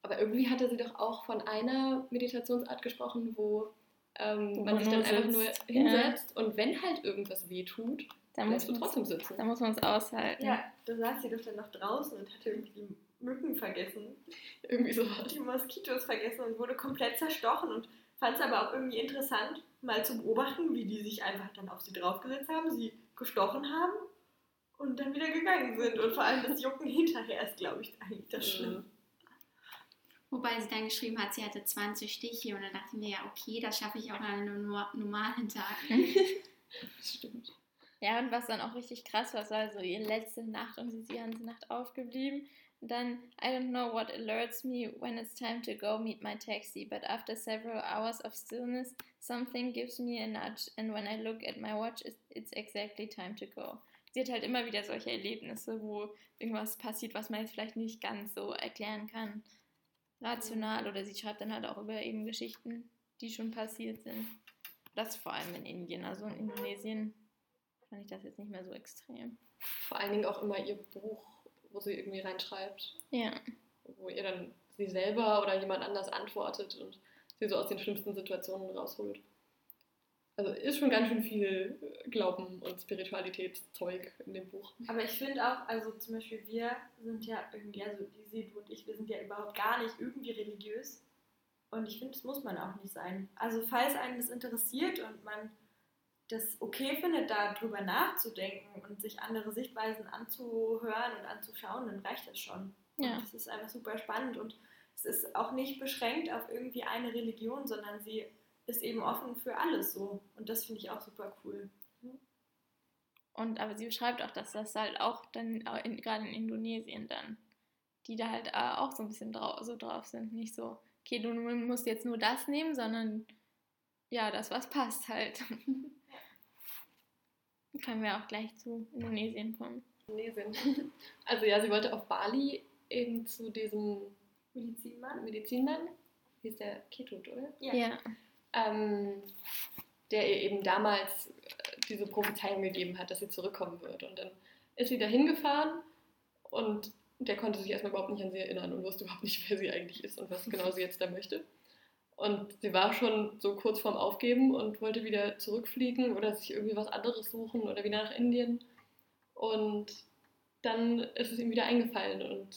Aber irgendwie hatte sie doch auch von einer Meditationsart gesprochen, wo ähm, man sich dann einfach nur hinsetzt ja. und wenn halt irgendwas weh tut, dann musst du trotzdem sitzen. Dann muss man es aushalten. Ja, du saß sie doch dann noch draußen und hatte irgendwie die Mücken vergessen. Irgendwie so. Die Moskitos vergessen und wurde komplett zerstochen und fand es aber auch irgendwie interessant, mal zu beobachten, wie die sich einfach dann auf sie draufgesetzt haben, sie gestochen haben und dann wieder gegangen sind. Und vor allem das Jucken hinterher ist, glaube ich, eigentlich das Schlimme. Wobei sie dann geschrieben hat, sie hatte 20 Stiche und dann dachte ich mir, ja, okay, das schaffe ich auch an einem normalen Tag. Stimmt. Ja, und was dann auch richtig krass war, war so ihre letzte Nacht und sie ist die ganze Nacht aufgeblieben. Und dann, I don't know what alerts me when it's time to go meet my taxi, but after several hours of stillness, something gives me a nudge, and when I look at my watch, it's exactly time to go. Sie hat halt immer wieder solche Erlebnisse, wo irgendwas passiert, was man jetzt vielleicht nicht ganz so erklären kann rational oder sie schreibt dann halt auch über eben Geschichten, die schon passiert sind. Das vor allem in Indien, also in Indonesien fand ich das jetzt nicht mehr so extrem. Vor allen Dingen auch immer ihr Buch, wo sie irgendwie reinschreibt. Ja. Wo ihr dann sie selber oder jemand anders antwortet und sie so aus den schlimmsten Situationen rausholt. Also ist schon ganz schön viel Glauben und Spiritualitätszeug in dem Buch. Aber ich finde auch, also zum Beispiel wir sind ja irgendwie, also die du und ich, wir sind ja überhaupt gar nicht irgendwie religiös. Und ich finde, das muss man auch nicht sein. Also falls einen das interessiert und man das okay findet, darüber nachzudenken und sich andere Sichtweisen anzuhören und anzuschauen, dann reicht das schon. Ja. Und es ist einfach super spannend und es ist auch nicht beschränkt auf irgendwie eine Religion, sondern sie ist eben offen für alles so. Und das finde ich auch super cool. Und aber sie beschreibt auch, dass das halt auch dann, in, gerade in Indonesien dann, die da halt äh, auch so ein bisschen drau so drauf sind. Nicht so, okay, du musst jetzt nur das nehmen, sondern ja, das, was passt halt. Können wir auch gleich zu Indonesien kommen. Indonesien. Also ja, sie wollte auf Bali eben zu diesem Medizinmann. Medizinmann. Hieß der Ketut, oder? Ja. ja ähm, der ihr eben damals äh, diese Prophezeiung gegeben hat, dass sie zurückkommen wird. Und dann ist sie da hingefahren und der konnte sich erstmal überhaupt nicht an sie erinnern und wusste überhaupt nicht, wer sie eigentlich ist und was genau sie jetzt da möchte. Und sie war schon so kurz vorm Aufgeben und wollte wieder zurückfliegen oder sich irgendwie was anderes suchen oder wieder nach Indien. Und dann ist es ihm wieder eingefallen und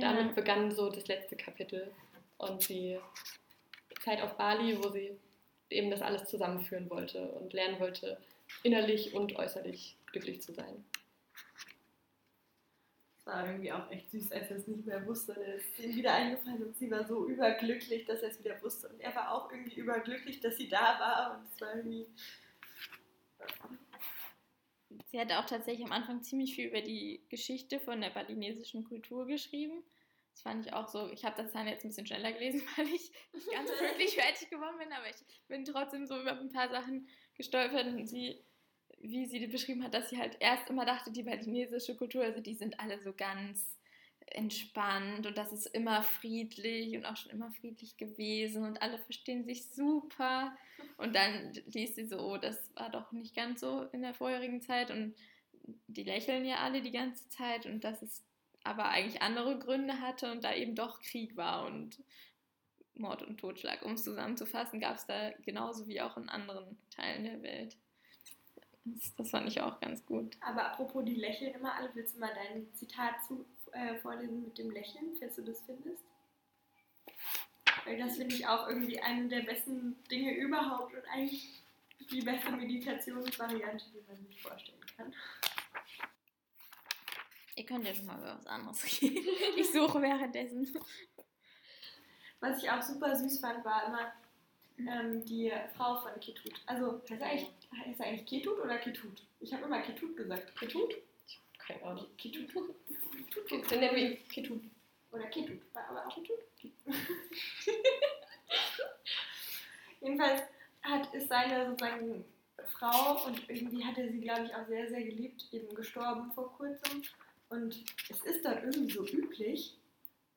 damit ja. begann so das letzte Kapitel. Und sie Zeit auf Bali, wo sie eben das alles zusammenführen wollte und lernen wollte, innerlich und äußerlich glücklich zu sein. Es war irgendwie auch echt süß, als er es nicht mehr wusste. Er ist ihm wieder eingefallen und sie war so überglücklich, dass er es wieder wusste. Und er war auch irgendwie überglücklich, dass sie da war. Und es war irgendwie. Sie hatte auch tatsächlich am Anfang ziemlich viel über die Geschichte von der balinesischen Kultur geschrieben. Das fand ich auch so. Ich habe das dann jetzt ein bisschen schneller gelesen, weil ich nicht ganz wirklich fertig geworden bin, aber ich bin trotzdem so über ein paar Sachen gestolpert und sie, wie sie beschrieben hat, dass sie halt erst immer dachte, die balinesische Kultur, also die sind alle so ganz entspannt und das ist immer friedlich und auch schon immer friedlich gewesen und alle verstehen sich super. Und dann liest sie so, oh, das war doch nicht ganz so in der vorherigen Zeit und die lächeln ja alle die ganze Zeit und das ist aber eigentlich andere Gründe hatte und da eben doch Krieg war und Mord und Totschlag. Um es zusammenzufassen, gab es da genauso wie auch in anderen Teilen der Welt. Das, das fand ich auch ganz gut. Aber apropos die lächeln immer alle, willst du mal dein Zitat zu, äh, vorlesen mit dem Lächeln, falls du das findest? Weil das finde ich auch irgendwie eine der besten Dinge überhaupt und eigentlich die beste Meditationsvariante, die man sich vorstellen kann. Ihr könnt jetzt mal über was anderes reden. Ich suche währenddessen. Was ich auch super süß fand, war immer ähm, die Frau von Ketut. Also, heißt er eigentlich, heißt er eigentlich Ketut oder Ketut? Ich habe immer Ketut gesagt. Ketut? Keine Ahnung. Ketut? Dann nennen wir ihn Ketut. Oder Ketut. War aber auch Ketut. Jedenfalls hat, ist seine sozusagen Frau und irgendwie hat er sie, glaube ich, auch sehr, sehr geliebt, eben gestorben vor kurzem. Und es ist dort irgendwie so üblich,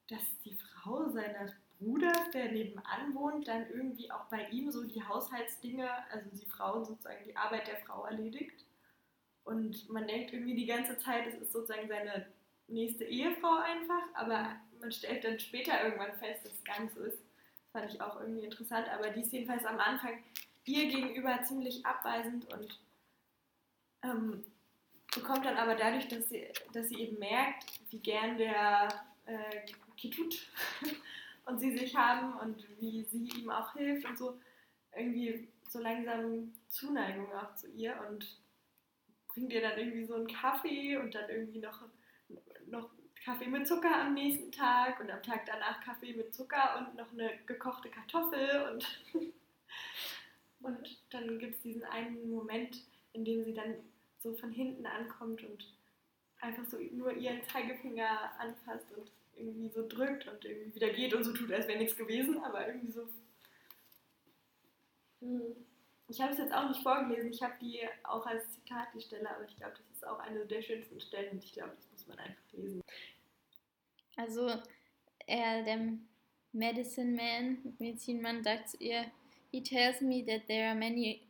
dass die Frau seines Bruders, der nebenan wohnt, dann irgendwie auch bei ihm so die Haushaltsdinge, also die Frau sozusagen die Arbeit der Frau erledigt. Und man denkt irgendwie die ganze Zeit, es ist sozusagen seine nächste Ehefrau einfach, aber man stellt dann später irgendwann fest, dass es gar nicht so ist. Das fand ich auch irgendwie interessant, aber die ist jedenfalls am Anfang ihr gegenüber ziemlich abweisend und ähm, bekommt dann aber dadurch, dass sie, dass sie eben merkt, wie gern der äh, Kitut und sie sich haben und wie sie ihm auch hilft und so, irgendwie so langsam Zuneigung auch zu ihr und bringt ihr dann irgendwie so einen Kaffee und dann irgendwie noch, noch Kaffee mit Zucker am nächsten Tag und am Tag danach Kaffee mit Zucker und noch eine gekochte Kartoffel und, und dann gibt es diesen einen Moment, in dem sie dann so von hinten ankommt und einfach so nur ihren Zeigefinger anfasst und irgendwie so drückt und irgendwie wieder geht und so tut, als wäre nichts gewesen, aber irgendwie so. Hm. Ich habe es jetzt auch nicht vorgelesen, ich habe die auch als Zitat die Stelle, aber ich glaube, das ist auch eine der schönsten Stellen und ich glaube, das muss man einfach lesen. Also, er, der Medicine Man, Medizinmann, sagt zu ihr, He tells me that there are many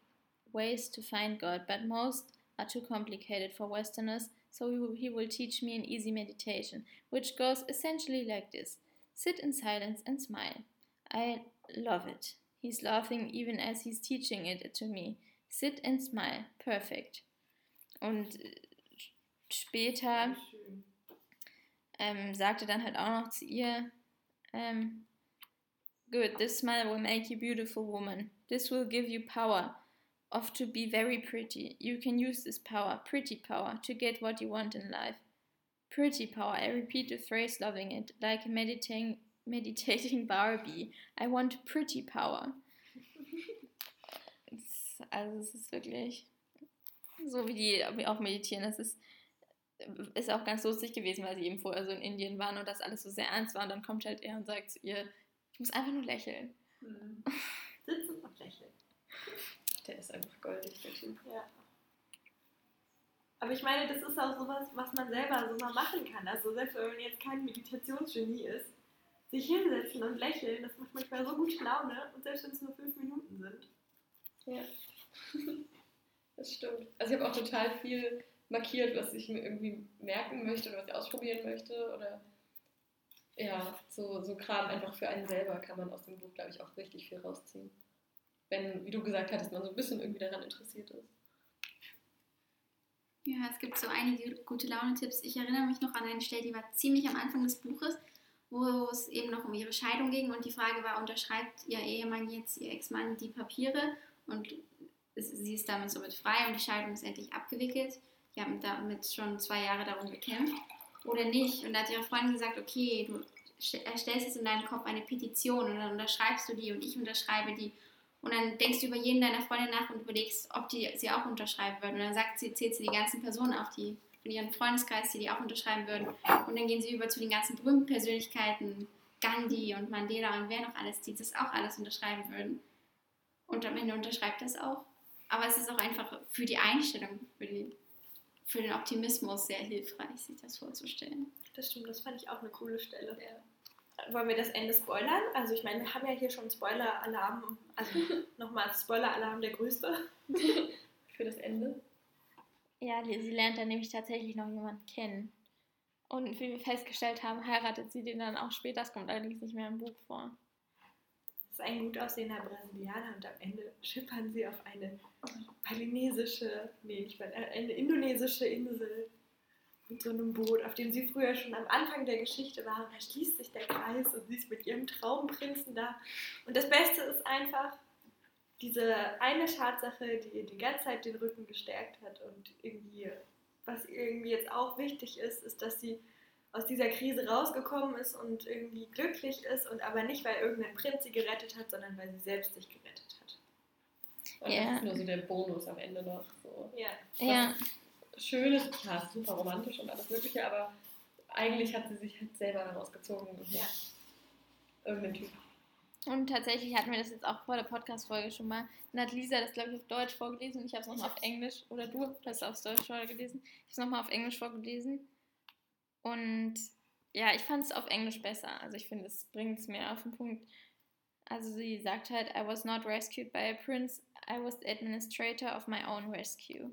ways to find God, but most are too complicated for Westerners, so he will, he will teach me an easy meditation, which goes essentially like this Sit in silence and smile. I love it. He's laughing even as he's teaching it to me. Sit and smile. Perfect. Und äh, später ähm, sagte dann halt auch noch zu ihr, ähm, Good, this smile will make you beautiful woman. This will give you power of to be very pretty. You can use this power, pretty power, to get what you want in life. Pretty power. I repeat the phrase, loving it, like meditating, meditating Barbie. I want pretty power. also es ist wirklich so wie die auch meditieren. Das ist, ist auch ganz lustig gewesen, weil sie eben vorher so in Indien waren und das alles so sehr ernst war. Und dann kommt halt er und sagt zu ihr, ich muss einfach nur lächeln. Mhm. Sitzen und lächeln. Der ist einfach goldig, der Typ. Ja. Aber ich meine, das ist auch sowas, was man selber so mal machen kann. Also selbst wenn man jetzt kein Meditationsgenie ist, sich hinsetzen und lächeln, das macht manchmal so gute Laune und selbst wenn es nur fünf Minuten sind. Ja. Das stimmt. Also ich habe auch total viel markiert, was ich mir irgendwie merken möchte oder was ich ausprobieren möchte. Oder ja, so, so Kram einfach für einen selber kann man aus dem Buch, glaube ich, auch richtig viel rausziehen wenn, wie du gesagt hattest, man so ein bisschen irgendwie daran interessiert ist. Ja, es gibt so einige gute Laune-Tipps. Ich erinnere mich noch an eine Stelle, die war ziemlich am Anfang des Buches, wo es eben noch um ihre Scheidung ging und die Frage war, unterschreibt ihr Ehemann jetzt, ihr Ex-Mann, die Papiere und sie ist damit somit frei und die Scheidung ist endlich abgewickelt. Die haben damit schon zwei Jahre darum gekämpft oder nicht. Und da hat ihre Freundin gesagt, okay, du erstellst jetzt in deinem Kopf eine Petition und dann unterschreibst du die und ich unterschreibe die und dann denkst du über jeden deiner Freunde nach und überlegst, ob die sie auch unterschreiben würden. Und dann sagt sie, zählt sie die ganzen Personen auf, die von ihrem Freundeskreis, die die auch unterschreiben würden. Und dann gehen sie über zu den ganzen berühmten Persönlichkeiten, Gandhi und Mandela und wer noch alles, die das auch alles unterschreiben würden. Und am Ende unterschreibt das auch. Aber es ist auch einfach für die Einstellung, für, die, für den Optimismus sehr hilfreich, sich das vorzustellen. Das stimmt, das fand ich auch eine coole Stelle. Ja. Wollen wir das Ende spoilern? Also ich meine, wir haben ja hier schon Spoiler-Alarm, also nochmal Spoiler-Alarm der größte für das Ende. Ja, sie lernt dann nämlich tatsächlich noch jemanden kennen. Und wie wir festgestellt haben, heiratet sie den dann auch später. Das kommt allerdings nicht mehr im Buch vor. ist ein gut aussehender Brasilianer und am Ende schippern sie auf eine balinesische, nee, nicht Bal- äh, eine indonesische Insel mit so einem Boot, auf dem sie früher schon am Anfang der Geschichte waren. Da schließt sich der Kreis und sie ist mit ihrem Traumprinzen da. Und das Beste ist einfach diese eine Tatsache, die ihr die ganze Zeit den Rücken gestärkt hat und irgendwie, was ihr irgendwie jetzt auch wichtig ist, ist, dass sie aus dieser Krise rausgekommen ist und irgendwie glücklich ist und aber nicht, weil irgendein Prinz sie gerettet hat, sondern weil sie selbst sich gerettet hat. Und Ja. das ist nur so der Bonus am Ende noch. So. Ja. Ja, Schönes, klar, super romantisch und alles Mögliche, aber eigentlich hat sie sich halt selber und nicht Ja. irgendein Typ. und tatsächlich hatten wir das jetzt auch vor der Podcast-Folge schon mal. Dann hat Lisa das, glaube ich, auf Deutsch vorgelesen und ich habe es nochmal auf Englisch. Oder du hast es auf Deutsch vorgelesen. Ich habe es nochmal auf Englisch vorgelesen. Und ja, ich fand es auf Englisch besser. Also ich finde, es bringt es mehr auf den Punkt. Also sie sagt halt, I was not rescued by a prince, I was the administrator of my own rescue.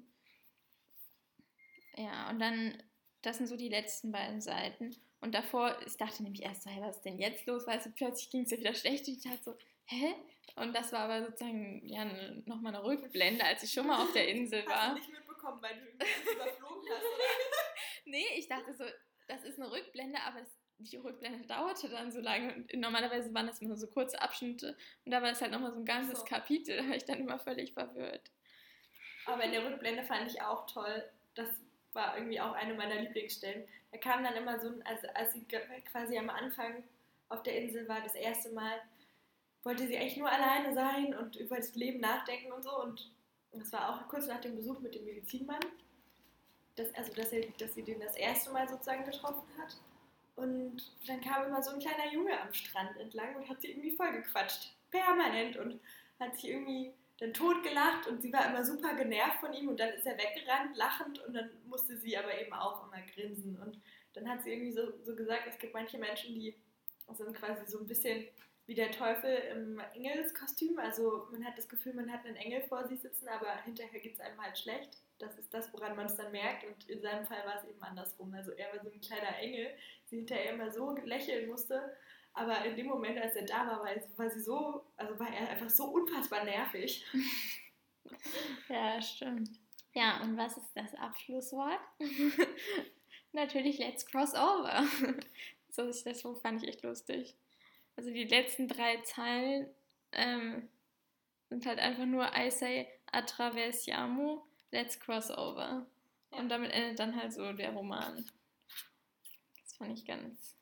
Ja, und dann, das sind so die letzten beiden Seiten. Und davor, ich dachte nämlich erst so, hey, was ist denn jetzt los? Weil so plötzlich ging es ja wieder schlecht und ich dachte so, hä? Und das war aber sozusagen ja, ne, nochmal eine Rückblende, als ich schon mal auf der Insel Hast war. du nicht mitbekommen, weil du überflogen hast, oder? Nee, ich dachte so, das ist eine Rückblende, aber das, die Rückblende dauerte dann so lange. Und normalerweise waren das immer so kurze Abschnitte. Und da war es halt nochmal so ein ganzes So. Kapitel. Da war ich dann immer völlig verwirrt. Aber in der Rückblende fand ich auch toll. Das war irgendwie auch eine meiner Lieblingsstellen. Da kam dann immer so, also als sie quasi am Anfang auf der Insel war, das erste Mal, wollte sie eigentlich nur alleine sein und über das Leben nachdenken und so. Und das war auch kurz nach dem Besuch mit dem Medizinmann. Das, also, dass, er, dass sie den das erste Mal sozusagen getroffen hat. Und dann kam immer so ein kleiner Junge am Strand entlang und hat sie irgendwie vollgequatscht. Permanent. Und hat sich irgendwie dann totgelacht und sie war immer super genervt von ihm und dann ist er weggerannt, lachend und dann musste sie aber eben auch immer grinsen. Und dann hat sie irgendwie so, so gesagt, es gibt manche Menschen, die sind quasi so ein bisschen wie der Teufel im Engelskostüm. Also man hat das Gefühl, man hat einen Engel vor sich sitzen, aber hinterher geht es einem halt schlecht. Das ist das, woran man es dann merkt. Und in seinem Fall war es eben andersrum. Also er war so ein kleiner Engel, sie hinterher immer so lächeln musste. Aber in dem Moment, als er da war, war, es- war sie so, also war er einfach so unfassbar nervig. Ja, stimmt. Ja, und was ist das Abschlusswort? Natürlich Let's Cross Over. so ist das fand ich echt lustig. Also die letzten drei Zeilen ähm, sind halt einfach nur I say attraversiamo, let's cross over. Und damit endet dann halt so der Roman. Das fand ich ganz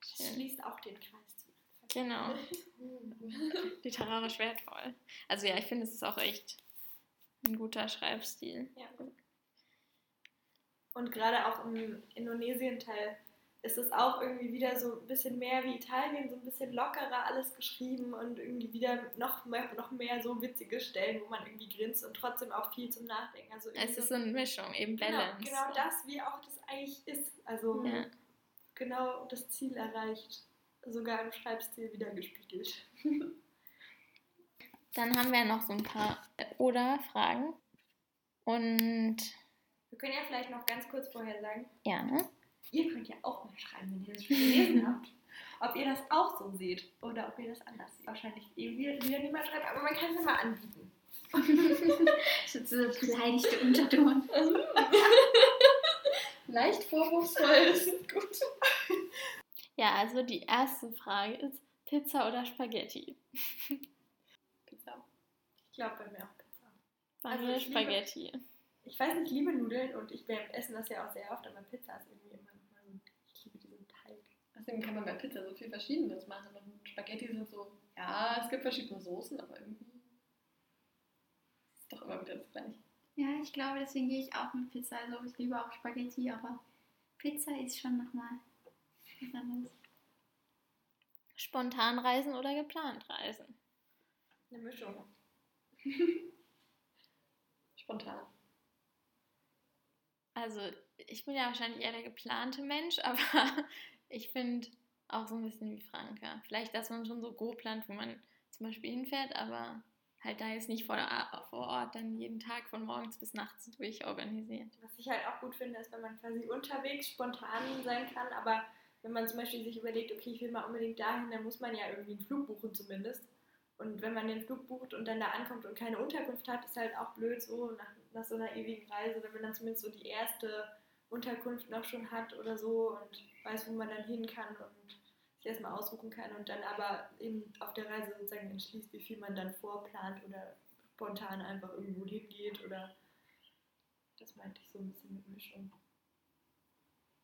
Das schließt auch den Kreis zu. Genau. Literarisch wertvoll. Also ja, ich finde, es ist auch echt ein guter Schreibstil. Ja. Und gerade auch im Indonesien-Teil ist es auch irgendwie wieder so ein bisschen mehr wie Italien, so ein bisschen lockerer alles geschrieben und irgendwie wieder noch mehr, noch mehr so witzige Stellen, wo man irgendwie grinst und trotzdem auch viel zum Nachdenken. Also Es ist so eine Mischung, eben genau, Balance. genau das, wie auch das eigentlich ist. Also Ja. Genau das Ziel erreicht. Sogar im Schreibstil wieder gespiegelt. Dann haben wir noch so ein paar Oder-Fragen. Und Wir können ja vielleicht noch ganz kurz vorher sagen, ja, ne? Ihr könnt ja auch mal schreiben, wenn ihr das schon gelesen habt, ob ihr das auch so seht oder ob ihr das anders seht. Wahrscheinlich eh wieder, wieder niemand schreibt, aber man kann es ja mal anbieten. So so beleidigte Unterton. Leicht vorwurfsvoll, das ist gut. Ja, also die erste Frage ist Pizza oder Spaghetti? Pizza. Ich glaube bei mir auch Pizza. Bei Also mir ich liebe- Spaghetti. Ich weiß nicht, ich liebe Nudeln und ich wir essen das ja auch sehr oft, aber Pizza ist irgendwie immer noch mal so. Ich liebe diesen Teig. Deswegen kann man bei Pizza so viel Verschiedenes machen. Und Spaghetti sind so, ja, es gibt verschiedene Soßen, aber irgendwie ist doch immer wieder das Gleiche. Ja, ich glaube, deswegen gehe ich auch mit Pizza. Also ich liebe auch Spaghetti, aber Pizza ist schon nochmal. Spontan reisen oder geplant reisen? Eine Mischung. Spontan. Also, ich bin ja wahrscheinlich eher der geplante Mensch, aber ich finde auch so ein bisschen wie Franka. Vielleicht, dass man schon so grob plant, wo man zum Beispiel hinfährt, aber halt da jetzt nicht vor, vor Ort dann jeden Tag von morgens bis nachts durchorganisiert. Was ich halt auch gut finde, ist, wenn man quasi unterwegs spontan sein kann, aber wenn man zum Beispiel sich überlegt, okay, ich will mal unbedingt dahin, dann muss man ja irgendwie einen Flug buchen zumindest. Und wenn man den Flug bucht und dann da ankommt und keine Unterkunft hat, ist halt auch blöd so nach, nach so einer ewigen Reise, wenn man dann zumindest so die erste Unterkunft noch schon hat oder so und weiß, wo man dann hin kann und sich erstmal aussuchen kann und dann aber eben auf der Reise sozusagen entschließt, wie viel man dann vorplant oder spontan einfach irgendwo hingeht oder das meinte ich so ein bisschen mit Mischung.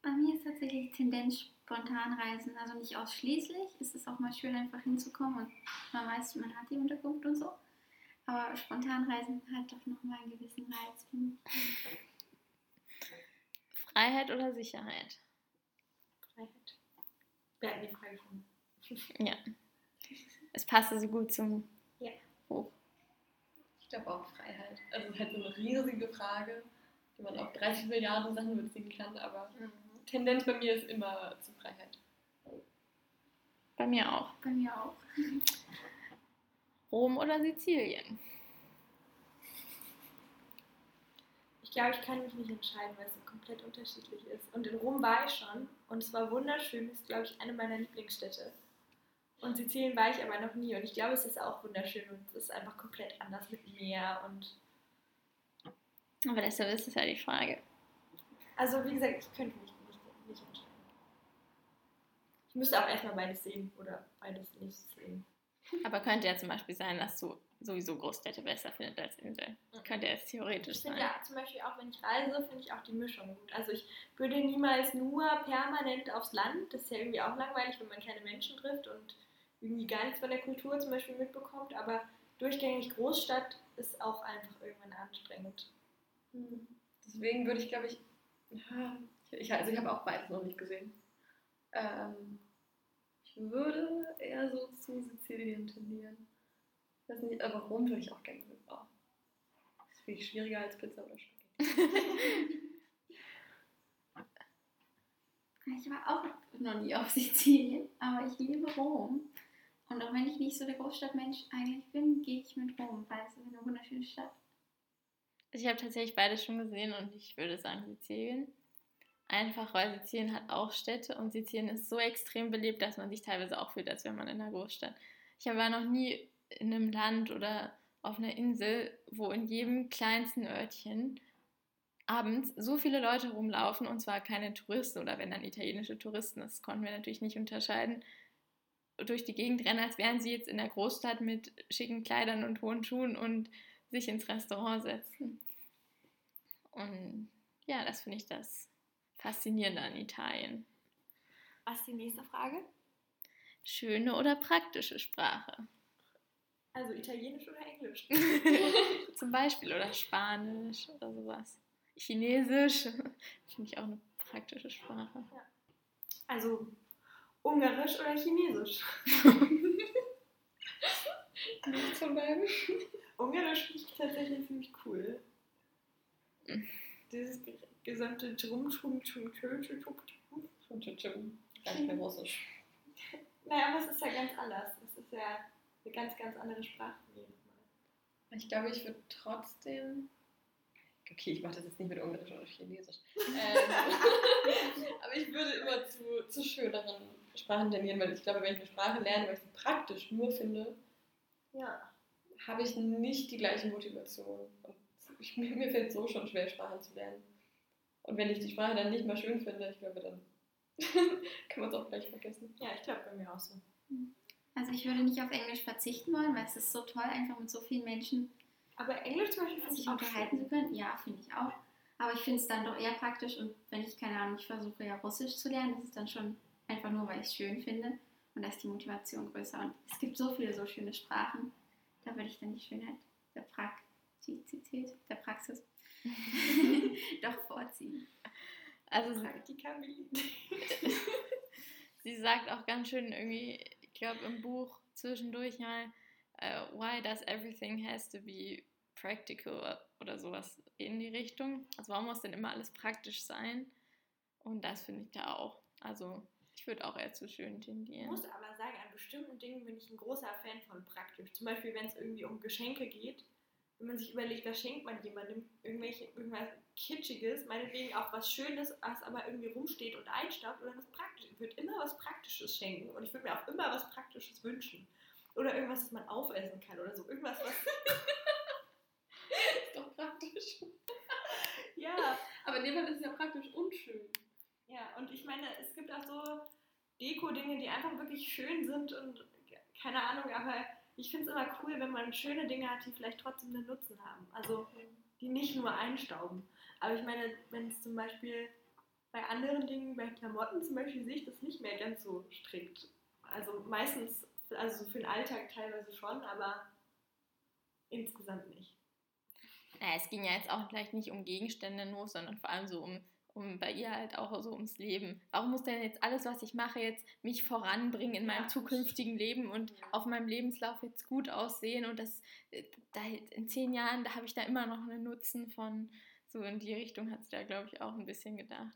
Bei mir ist tatsächlich Tendenz spontan reisen, also nicht ausschließlich. Es ist auch mal schön, einfach hinzukommen und man weiß, man hat die Unterkunft und so. Aber spontan reisen hat doch nochmal einen gewissen Reiz für mich. Freiheit oder Sicherheit? Freiheit. Wir hatten die Frage schon. Ja. Es passte so gut zum Ja. Buch. Ich glaube auch Freiheit. Also es ist halt so eine riesige Frage, die man auf 30 Milliarden Sachen beziehen kann, aber Tendenz bei mir ist immer zur Freiheit. Bei mir auch. Bei mir auch. Rom oder Sizilien? Ich glaube, ich kann mich nicht entscheiden, weil es so komplett unterschiedlich ist. Und in Rom war ich schon und es war wunderschön. Es ist, glaube ich, eine meiner Lieblingsstädte. Und Sizilien war ich aber noch nie und ich glaube, es ist auch wunderschön und es ist einfach komplett anders mit Meer und Aber deshalb ist es ja die Frage. also wie gesagt, ich könnte nicht, entscheiden. Ich müsste auch erstmal beides sehen oder beides nicht sehen. Aber könnte ja zum Beispiel sein, dass du sowieso Großstädte besser findest als Inseln. Könnte es theoretisch Ich finde sein. ja zum Beispiel auch, wenn ich reise, finde ich auch die Mischung gut. Also ich würde niemals nur permanent aufs Land. Das ist ja irgendwie auch langweilig, wenn man keine Menschen trifft und irgendwie gar nichts von der Kultur zum Beispiel mitbekommt. Aber durchgängig Großstadt ist auch einfach irgendwann anstrengend. Deswegen würde ich, glaube ich, ich, also ich habe auch beides noch nicht gesehen. Ähm, ich würde eher so zu Sizilien tendieren. Ich weiß nicht, aber Rom würde ich auch gerne. Oh. Das ist viel schwieriger als Pizza oder Spaghetti. Ich war auch noch nie auf Sizilien, aber ich liebe Rom. Und auch wenn ich nicht so der Großstadtmensch eigentlich bin, gehe ich mit Rom, weil es ist eine wunderschöne Stadt. Ich habe tatsächlich beides schon gesehen und ich würde sagen Sizilien. Einfach weil Sizilien hat auch Städte und Sizilien ist so extrem belebt, dass man sich teilweise auch fühlt, als wäre man in einer Großstadt. Ich war noch nie in einem Land oder auf einer Insel, wo in jedem kleinsten Örtchen abends so viele Leute rumlaufen und zwar keine Touristen oder wenn dann italienische Touristen, das konnten wir natürlich nicht unterscheiden, durch die Gegend rennen, als wären sie jetzt in der Großstadt mit schicken Kleidern und hohen Schuhen und sich ins Restaurant setzen. Und ja, das finde ich das Faszinierende an Italien. Was ist die nächste Frage? Schöne oder praktische Sprache? Also Italienisch oder Englisch? Zum Beispiel oder Spanisch oder sowas. Chinesisch finde ich auch eine praktische Sprache. Also Ungarisch oder Chinesisch? Nichts von beiden. Ungarisch finde ich tatsächlich ziemlich cool. Mhm. Dieses gesamte Drum, Trum, Trum, Trum. Schon schon schon. Gar nicht mehr Russisch. Naja, aber es ist ja ganz anders. Es ist ja eine ganz, ganz andere Sprache. jedes Mal. Ich glaube, ich würde trotzdem. Okay, ich mache das jetzt nicht mit Ungarisch oder Chinesisch. ähm, aber ich würde immer zu, zu schöneren Sprachen tendieren, weil ich glaube, wenn ich eine Sprache lerne, weil ich sie praktisch nur finde, Ja. habe ich nicht die gleiche Motivation. Und ich, mir mir fällt so schon schwer, Sprachen zu lernen. Und wenn ich die Sprache dann nicht mal schön finde, ich glaube, dann kann man es auch gleich vergessen. Ja, ich glaube bei mir auch so. Also ich würde nicht auf Englisch verzichten wollen, weil es ist so toll, einfach mit so vielen Menschen Aber Englisch zum Beispiel sich unterhalten zu können. Ja, finde ich auch. Aber ich finde es dann doch eher praktisch und wenn ich, keine Ahnung, ich versuche ja Russisch zu lernen, das ist dann schon einfach nur, weil ich es schön finde und da ist die Motivation größer. Und es gibt so viele so schöne Sprachen, da würde ich dann die Schönheit der Praktizität, der Praxis doch vorziehen. Also Praktikabilität. sie sagt auch ganz schön irgendwie, ich glaube im Buch zwischendurch mal, äh, why does everything has to be practical oder sowas in die Richtung. Also warum muss denn immer alles praktisch sein? Und das finde ich da auch. Also ich würde auch eher zu schön Ich tendieren. muss aber sagen, an bestimmten Dingen bin ich ein großer Fan von praktisch. Zum Beispiel, wenn es irgendwie um Geschenke geht. Wenn man sich überlegt, was schenkt man jemandem, irgendwelche, irgendwas Kitschiges, meinetwegen auch was Schönes, was aber irgendwie rumsteht und einstaubt oder was Praktisches. Ich würde immer was Praktisches schenken und ich würde mir auch immer was Praktisches wünschen. Oder irgendwas, das man aufessen kann oder so. Irgendwas, was. ist doch praktisch. ja. Aber in dem Fall ist es ja praktisch unschön. Ja, und ich meine, es gibt auch so Deko-Dinge, die einfach wirklich schön sind und keine Ahnung, aber ich finde es immer cool, wenn man schöne Dinge hat, die vielleicht trotzdem einen Nutzen haben. Also die nicht nur einstauben. Aber ich meine, wenn es zum Beispiel bei anderen Dingen, bei Klamotten zum Beispiel, sehe ich das nicht mehr ganz so strikt. Also meistens, also für den Alltag teilweise schon, aber insgesamt nicht. Ja, es ging ja jetzt auch vielleicht nicht um Gegenstände nur, sondern vor allem so um, um bei ihr halt auch so ums Leben. Warum muss denn jetzt alles, was ich mache, jetzt mich voranbringen in meinem Ja. zukünftigen Leben und Ja. auf meinem Lebenslauf jetzt gut aussehen und das äh, da, in zehn Jahren, da habe ich da immer noch einen Nutzen von. So in die Richtung hat sie da, glaube ich, auch ein bisschen gedacht.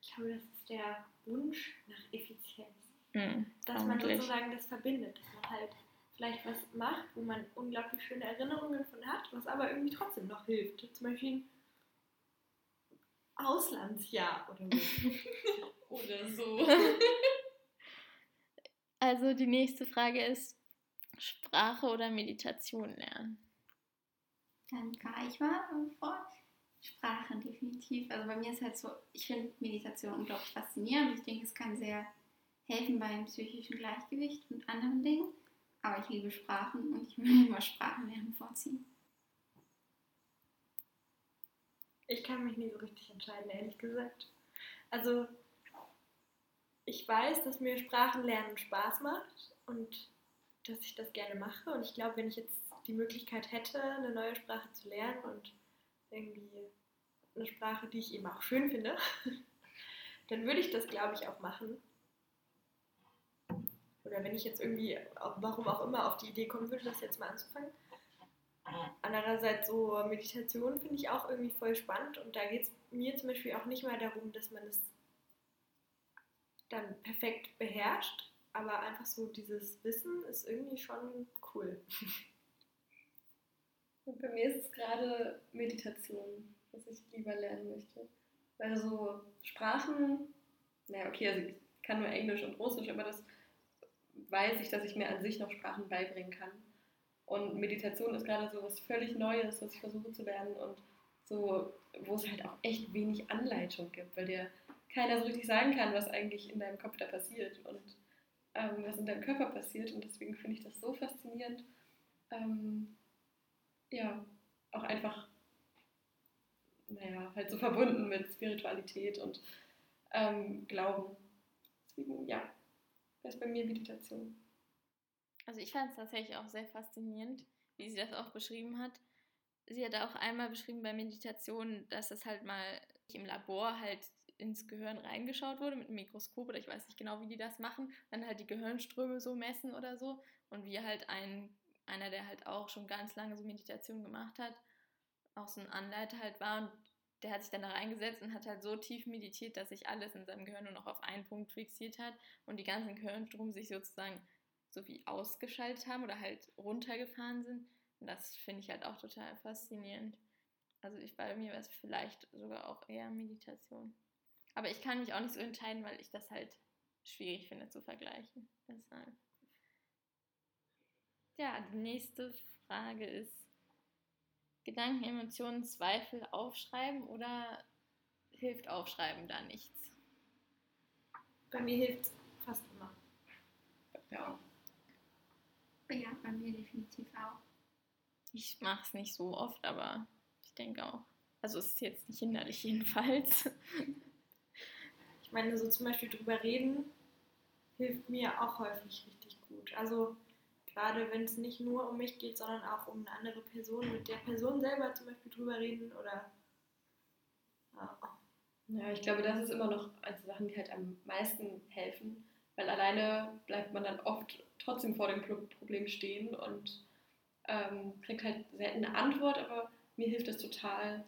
Ich glaube, das ist der Wunsch nach Effizienz. Hm, Dass man sozusagen das verbindet, dass man halt vielleicht was macht, wo man unglaublich schöne Erinnerungen von hat, was aber irgendwie trotzdem noch hilft. Zum Beispiel Auslandsjahr oder so. Oder so. Also die nächste Frage ist Sprache oder Meditation lernen. Dann gar ich mal vor. Sprachen definitiv. Also bei mir ist halt so, ich finde Meditation unglaublich faszinierend. Ich denke, es kann sehr helfen beim psychischen Gleichgewicht und anderen Dingen. Aber ich liebe Sprachen und ich würde immer Sprachen lernen vorziehen. Ich kann mich nie so richtig entscheiden, ehrlich gesagt. Also, ich weiß, dass mir Sprachenlernen Spaß macht und dass ich das gerne mache. Und ich glaube, wenn ich jetzt die Möglichkeit hätte, eine neue Sprache zu lernen und irgendwie eine Sprache, die ich eben auch schön finde, dann würde ich das, glaube ich, auch machen. Oder wenn ich jetzt irgendwie, warum auch immer, auf die Idee kommen würde, das jetzt mal anzufangen. Andererseits so Meditation finde ich auch irgendwie voll spannend und da geht es mir zum Beispiel auch nicht mal darum, dass man es dann perfekt beherrscht, aber einfach so dieses Wissen ist irgendwie schon cool. Und bei mir ist es gerade Meditation, was ich lieber lernen möchte. Weil so Sprachen, naja, okay, also ich kann nur Englisch und Russisch, aber das weiß ich, dass ich mir an sich noch Sprachen beibringen kann. Und Meditation ist gerade so was völlig Neues, was ich versuche zu lernen und so, wo es halt auch echt wenig Anleitung gibt, weil dir keiner so richtig sagen kann, was eigentlich in deinem Kopf da passiert und ähm, was in deinem Körper passiert. Und deswegen finde ich das so faszinierend. Ähm, ja, auch einfach, naja, halt so verbunden mit Spiritualität und ähm, Glauben. Deswegen, ja, das ist bei mir Meditation. Also ich fand es tatsächlich auch sehr faszinierend, wie sie das auch beschrieben hat. Sie hat auch einmal beschrieben bei Meditation, dass es halt mal im Labor halt ins Gehirn reingeschaut wurde mit einem Mikroskop oder ich weiß nicht genau, wie die das machen, dann halt die Gehirnströme so messen oder so und wie halt ein, einer, der halt auch schon ganz lange so Meditation gemacht hat, auch so ein Anleiter halt war und der hat sich dann da reingesetzt und hat halt so tief meditiert, dass sich alles in seinem Gehirn nur noch auf einen Punkt fixiert hat und die ganzen Gehirnströme sich sozusagen so wie ausgeschaltet haben oder halt runtergefahren sind. Und das finde ich halt auch total faszinierend. Also ich bei mir wäre es vielleicht sogar auch eher Meditation. Aber ich kann mich auch nicht so entscheiden, weil ich das halt schwierig finde zu vergleichen. Deshalb. Ja, die nächste Frage ist: Gedanken, Emotionen, Zweifel aufschreiben oder hilft Aufschreiben da nichts? Bei mir hilft es fast immer. Ja. Ja, bei mir definitiv auch. Ich mache es nicht so oft, aber ich denke auch. Also es ist jetzt nicht hinderlich jedenfalls. Ich meine, so zum Beispiel drüber reden hilft mir auch häufig richtig gut. Also gerade wenn es nicht nur um mich geht, sondern auch um eine andere Person, mit der Person selber zum Beispiel drüber reden oder ja, Ja, ich glaube, das ist immer noch eine Sachen, die halt am meisten helfen, weil alleine bleibt man dann oft trotzdem vor dem Pro- Problem stehen und ähm, kriegt halt selten eine Antwort, aber mir hilft es total,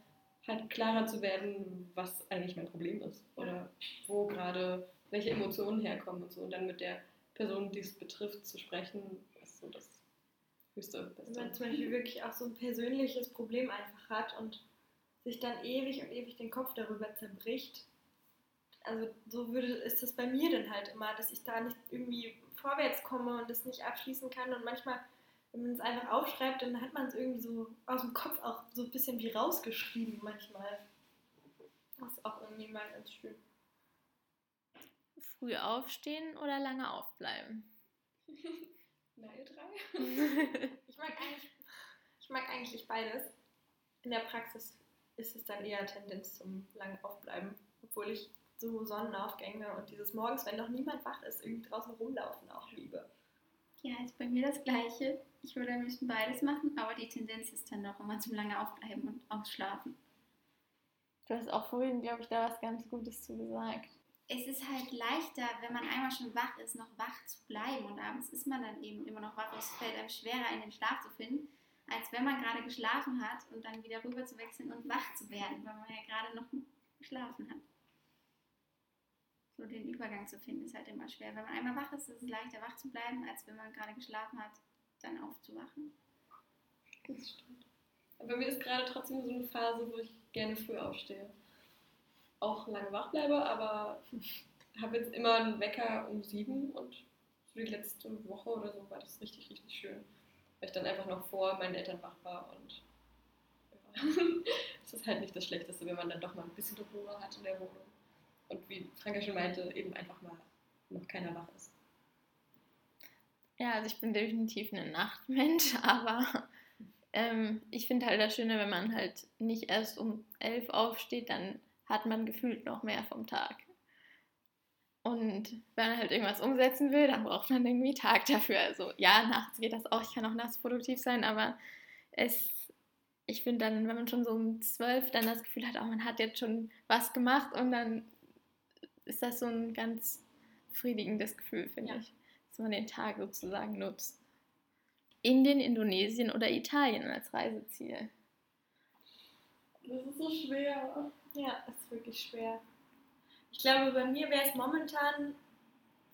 halt klarer zu werden, was eigentlich mein Problem ist oder wo gerade welche Emotionen herkommen und so und dann mit der Person, die es betrifft, zu sprechen, ist so das höchste wenn man Beste. zum Beispiel wirklich auch so ein persönliches Problem einfach hat und sich dann ewig und ewig den Kopf darüber zerbricht. Also so würde, ist das bei mir dann halt immer, dass ich da nicht irgendwie vorwärts komme und das nicht abschließen kann. Und manchmal, wenn man es einfach aufschreibt, dann hat man es irgendwie so aus dem Kopf auch so ein bisschen wie rausgeschrieben manchmal. Das ist auch irgendwie mal ganz schön. Früh aufstehen oder lange aufbleiben? Nein, drei. Ich mag eigentlich, ich mag eigentlich beides. In der Praxis ist es dann eher Tendenz zum langen Aufbleiben, obwohl ich so Sonnenaufgänge und dieses morgens, wenn noch niemand wach ist, irgendwie draußen rumlaufen auch liebe. Ja, ist bei mir das Gleiche. Ich würde am liebsten beides machen, aber die Tendenz ist dann doch immer zum lange Aufbleiben und Ausschlafen. Du hast auch vorhin, glaube ich, da was ganz Gutes zu gesagt. Es ist halt leichter, wenn man einmal schon wach ist, noch wach zu bleiben. Und abends ist man dann eben immer noch wach. Es fällt einem schwerer, in den Schlaf zu finden, als wenn man gerade geschlafen hat und dann wieder rüber zu wechseln und wach zu werden, weil man ja gerade noch geschlafen hat. So den Übergang zu finden ist halt immer schwer. Wenn man einmal wach ist, ist es leichter, wach zu bleiben, als wenn man gerade geschlafen hat, dann aufzuwachen. Das stimmt. Aber bei mir ist gerade trotzdem so eine Phase, wo ich gerne früh aufstehe. Auch lange wach bleibe, aber habe jetzt immer einen Wecker um sieben und so die letzte Woche oder so war das richtig, richtig schön. Weil ich dann einfach noch vor meinen Eltern wach war und ja, es ist halt nicht das Schlechteste, wenn man dann doch mal ein bisschen Ruhe hat in der Wohnung. Und wie Franka schon meinte, eben einfach mal noch keiner wach ist. Ja, also ich bin definitiv ein Nachtmensch, aber ähm, ich finde halt das Schöne, wenn man halt nicht erst um elf aufsteht, dann hat man gefühlt noch mehr vom Tag. Und wenn man halt irgendwas umsetzen will, dann braucht man irgendwie Tag dafür. Also ja, nachts geht das auch, ich kann auch nachts produktiv sein, aber es, ich finde dann, wenn man schon so um zwölf dann das Gefühl hat, oh, man hat jetzt schon was gemacht und dann ist das so ein ganz befriedigendes Gefühl, finde Ja. ich, dass man den Tag sozusagen nutzt. Indien, Indonesien oder Italien als Reiseziel. Das ist so schwer. Ja, das ist wirklich schwer. Ich glaube, bei mir wäre es momentan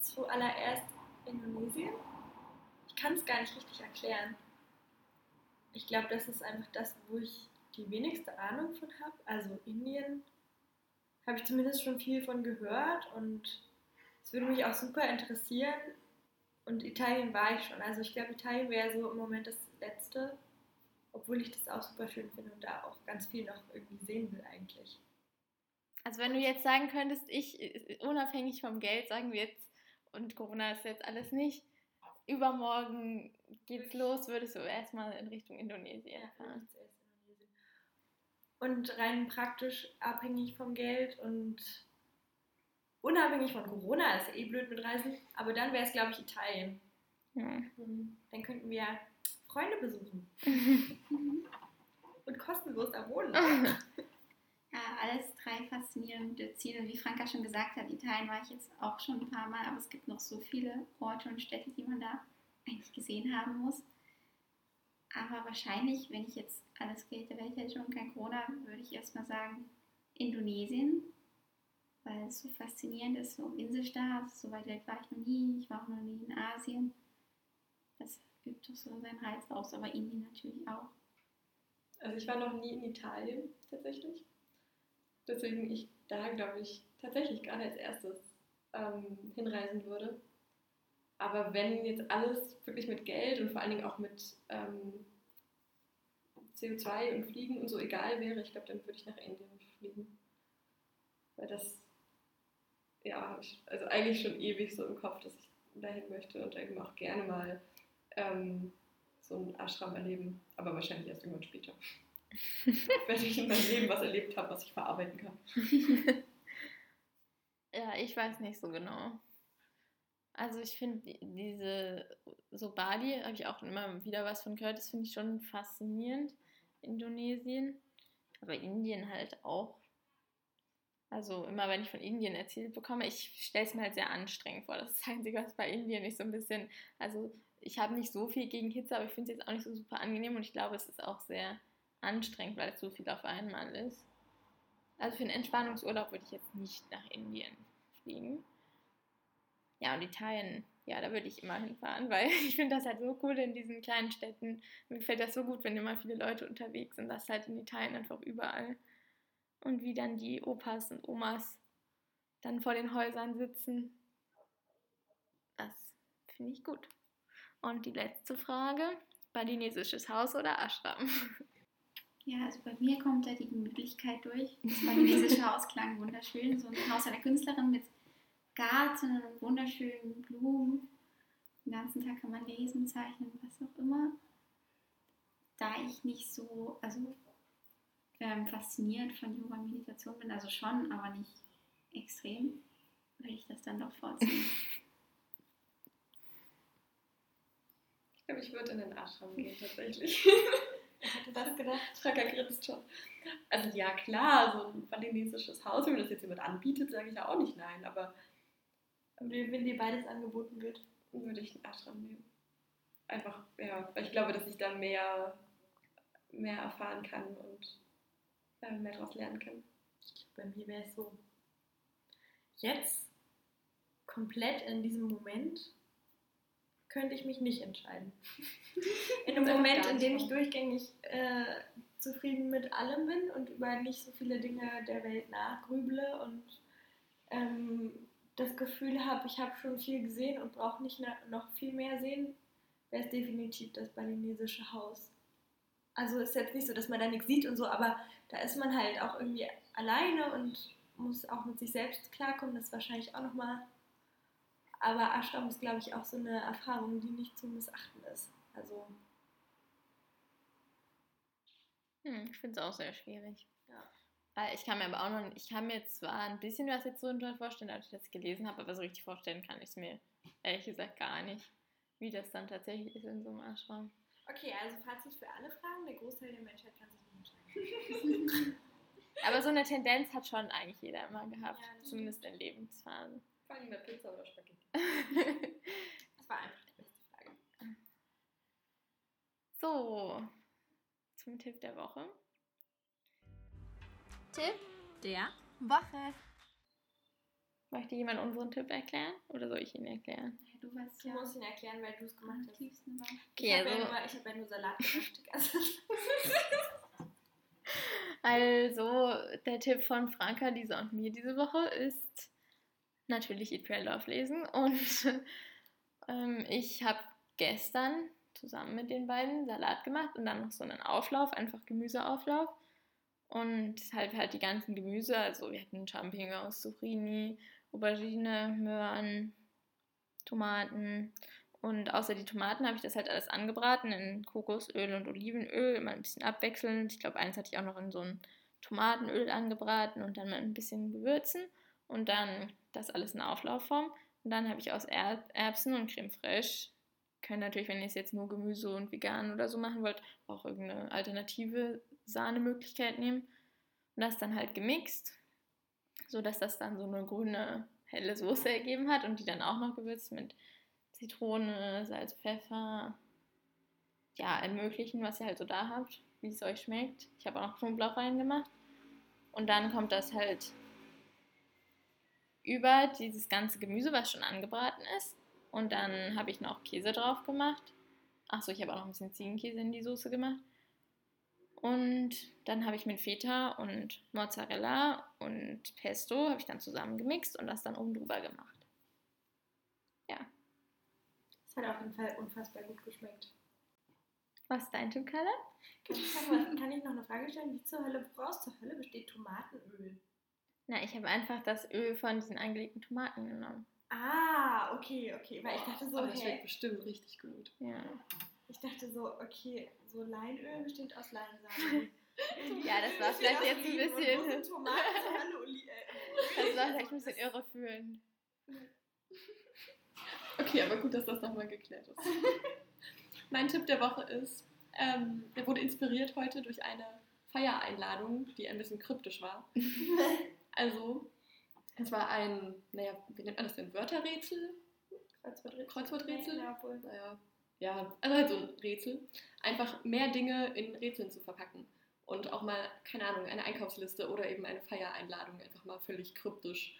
zuallererst Indonesien. Ich kann es gar nicht richtig erklären. Ich glaube, das ist einfach das, wo ich die wenigste Ahnung von habe. Also Indien habe ich zumindest schon viel von gehört und es würde mich auch super interessieren. Und Italien war ich schon. Also ich glaube, Italien wäre so im Moment das Letzte, obwohl ich das auch super schön finde und da auch ganz viel noch irgendwie sehen will eigentlich. Also wenn du jetzt sagen könntest, ich, unabhängig vom Geld, sagen wir jetzt, und Corona ist jetzt alles nicht, übermorgen geht's los, würdest du erstmal in Richtung Indonesien Ja, fahren. Indonesien. Und rein praktisch abhängig vom Geld und unabhängig von Corona ist ja eh blöd mit Reisen, aber dann wäre es, glaube ich, Italien. Ja. Dann könnten wir Freunde besuchen und kostenlos da wohnen. Ja, alles drei faszinierende Ziele. Wie Franka schon gesagt hat, Italien war ich jetzt auch schon ein paar Mal, aber es gibt noch so viele Orte und Städte, die man da eigentlich gesehen haben muss. Aber wahrscheinlich, wenn ich jetzt alles Geld der Welt hätte und kein Corona, würde ich erstmal sagen Indonesien, weil es so faszinierend ist, so Inselstaat, so weit weg war ich noch nie, ich war auch noch nie in Asien. Das übt doch so seinen Reiz aus, aber Indien natürlich auch. Also ich war noch nie in Italien tatsächlich. Deswegen ich da, glaube ich, tatsächlich gerade als erstes ähm, hinreisen würde. Aber wenn jetzt alles wirklich mit Geld und vor allen Dingen auch mit ähm, CO2 und Fliegen und so egal wäre, ich glaube, dann würde ich nach Indien fliegen. Weil das, ja, ich also eigentlich schon ewig so im Kopf, dass ich dahin möchte und eben auch gerne mal ähm, so einen Ashram erleben. Aber wahrscheinlich erst irgendwann später. Wenn ich in meinem Leben was erlebt habe, was ich verarbeiten kann. Ja, ich weiß nicht so genau. Also ich finde die- diese, so Bali, habe ich auch immer wieder was von gehört, das finde ich schon faszinierend. Indonesien, aber Indien halt auch. Also immer wenn ich von Indien erzählt bekomme, ich stelle es mir halt sehr anstrengend vor. Das ist das Einzige, was bei Indien nicht so ein bisschen, also ich habe nicht so viel gegen Hitze, aber ich finde es jetzt auch nicht so super angenehm und ich glaube, es ist auch sehr anstrengend, weil es so viel auf einmal ist. Also für einen Entspannungsurlaub würde ich jetzt nicht nach Indien fliegen. Ja, und Italien, ja, da würde ich immer hinfahren, weil ich finde das halt so cool in diesen kleinen Städten. Mir gefällt das so gut, wenn immer viele Leute unterwegs sind. Das ist halt in Italien einfach überall. Und wie dann die Opas und Omas dann vor den Häusern sitzen. Das finde ich gut. Und die letzte Frage, balinesisches Haus oder Ashram? Ja, also bei mir kommt da die Gemütlichkeit durch. Das balinesische Haus klang wunderschön. So ein Haus einer Künstlerin mit Garten und wunderschönen Blumen. Den ganzen Tag kann man lesen, zeichnen, was auch immer. Da ich nicht so, also ähm, fasziniert von Yoga und Meditation bin, also schon, aber nicht extrem, würde ich das dann doch vorziehen. Ich glaube, ich würde in den Ashram gehen, tatsächlich. Ich hatte das gedacht. Franka grinst schon. Also ja, klar, so ein balinesisches Haus, wenn mir das jetzt jemand anbietet, sage ich ja auch nicht nein, aber Wenn dir beides angeboten wird. würde ich einen Ashram nehmen. Einfach, ja, weil ich glaube, dass ich dann mehr, mehr erfahren kann und äh, mehr daraus lernen kann. Bei mir wäre es so, jetzt komplett in diesem Moment könnte ich mich nicht entscheiden. In einem Moment, in dem ich durchgängig äh, zufrieden mit allem bin und über nicht so viele Dinge der Welt nachgrüble und ähm, das Gefühl habe, ich habe schon viel gesehen und brauche nicht noch viel mehr sehen, wäre es definitiv das balinesische Haus. Also ist jetzt nicht so, dass man da nichts sieht und so, aber da ist man halt auch irgendwie alleine und muss auch mit sich selbst klarkommen. Das ist wahrscheinlich auch nochmal. Aber Ashram ist, glaube ich, auch so eine Erfahrung, die nicht zu missachten ist. Also, Hm, ich finde es auch sehr schwierig. Weil ich kann mir aber auch noch, ich kann mir zwar ein bisschen was jetzt so drunter vorstellen, als ich das gelesen habe, aber so richtig vorstellen kann ich es mir ehrlich gesagt gar nicht, wie das dann tatsächlich ist in so einem Ashram. okay, also Fazit für alle Fragen: der Großteil der Menschheit kann sich nicht entscheiden. Aber so eine Tendenz hat schon eigentlich jeder immer gehabt, Ja, zumindest in Lebensphasen. Vor allem bei Pizza oder Spaghetti. Das war einfach die beste Frage. so, zum Tipp der Woche. Tipp der Woche. Möchte jemand unseren Tipp erklären oder soll ich ihn erklären? Du weißt Du ja musst ihn erklären, weil du es gemacht hast. Okay, ich habe ja, also, nur- ich hab ja nur Salat gemacht. Also, also der Tipp von Franka, Lisa und mir diese Woche ist natürlich Eat, Pray, Love lesen und ähm, ich habe gestern zusammen mit den beiden Salat gemacht und dann noch so einen Auflauf, einfach Gemüseauflauf und halt halt die ganzen Gemüse, also wir hatten Champignons, Zucchini, Aubergine, Möhren, Tomaten und außer die Tomaten habe ich das halt alles angebraten in Kokosöl und Olivenöl, immer ein bisschen abwechselnd. Ich glaube, eins hatte ich auch noch in so ein Tomatenöl angebraten und dann mit ein bisschen Gewürzen und dann das alles in Auflaufform. Und dann habe ich aus er Erbsen und Creme fraiche, können natürlich, wenn ihr es jetzt nur Gemüse und vegan oder so machen wollt, auch irgendeine alternative Sahnemöglichkeit nehmen. Und das dann halt gemixt, sodass das dann so eine grüne, helle Soße ergeben hat und die dann auch noch gewürzt mit Zitrone, Salz, Pfeffer, ja, allem möglichen, was ihr halt so da habt, wie es euch schmeckt. Ich habe auch noch Knoblauch reingemacht. Und dann kommt das halt über dieses ganze Gemüse, was schon angebraten ist. Und dann habe ich noch Käse drauf gemacht. Achso, ich habe auch noch ein bisschen Ziegenkäse in die Soße gemacht. Und dann habe ich mit Feta und Mozzarella und Pesto habe ich dann zusammen gemixt und das dann oben drüber gemacht. Es hat auf jeden Fall unfassbar gut geschmeckt. Was ist dein Tipp, Kalle? Kann ich, kann, kann ich noch eine Frage stellen? Wie zur Hölle, woraus zur Hölle besteht Tomatenöl? Na, ich habe einfach das Öl von diesen eingelegten Tomaten genommen. Ah, okay, okay. Weil ich dachte so, Aber das schmeckt bestimmt richtig gut. Ja. Ich dachte so, okay, so Leinöl besteht aus Leinsamen. Ja, das war vielleicht jetzt ein bisschen- Tomaten? Oli äh, Das war vielleicht ein bisschen irreführend. Okay, aber gut, dass das nochmal geklärt ist. mein Tipp der Woche ist, ähm, der wurde inspiriert heute durch eine Feiereinladung, die ein bisschen kryptisch war. Also, es war ein, naja, wie nennt man das denn? Wörterrätsel? Kreuzworträtsel. Kreuzworträtsel? Ja, wohl. Naja, ja, also halt so ein Rätsel. Einfach mehr Dinge in Rätseln zu verpacken. Und auch mal, keine Ahnung, eine Einkaufsliste oder eben eine Feiereinladung einfach mal völlig kryptisch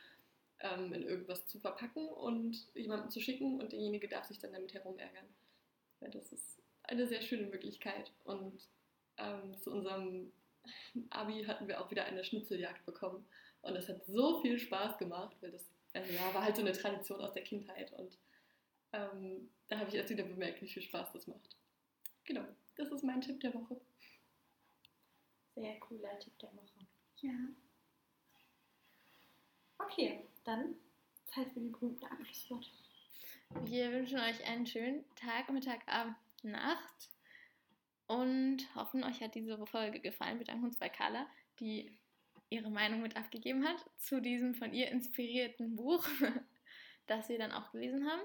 ähm, in irgendwas zu verpacken und jemandem zu schicken und derjenige darf sich dann damit herumärgern. Ja, das ist eine sehr schöne Möglichkeit. Und ähm, zu unserem Abi hatten wir auch wieder eine Schnitzeljagd bekommen. Und es hat so viel Spaß gemacht, weil das also ja, war halt so eine Tradition aus der Kindheit. Und ähm, da habe ich erst wieder bemerkt, wie viel Spaß das macht. Genau, das ist mein Tipp der Woche. Sehr cooler Tipp der Woche. Ja. Okay, dann Zeit für die berühmten Abschlussworte. Wir wünschen euch einen schönen Tag, Mittag, Abend, Nacht und hoffen, euch hat diese Folge gefallen. Wir danken uns bei Carla, die ihre Meinung mit abgegeben hat zu diesem von ihr inspirierten Buch, das wir dann auch gelesen haben.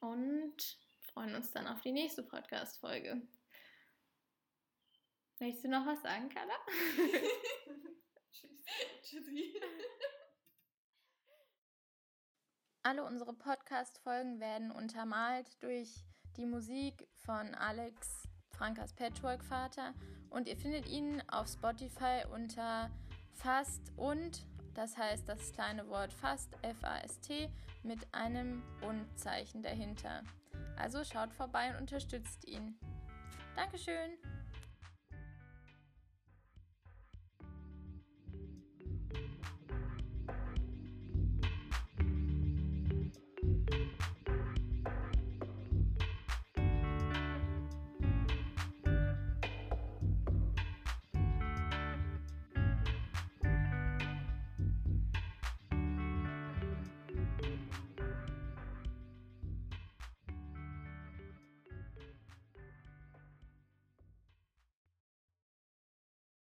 Und freuen uns dann auf die nächste Podcast-Folge. Möchtest du noch was sagen, Carla? Tschüss. Tschüssi. Alle unsere Podcast-Folgen werden untermalt durch die Musik von Alex Frankas Patchwork-Vater und ihr findet ihn auf Spotify unter Fast und, das heißt das kleine Wort Fast, F-A-S-T, mit einem Und-Zeichen dahinter. Also schaut vorbei und unterstützt ihn. Dankeschön!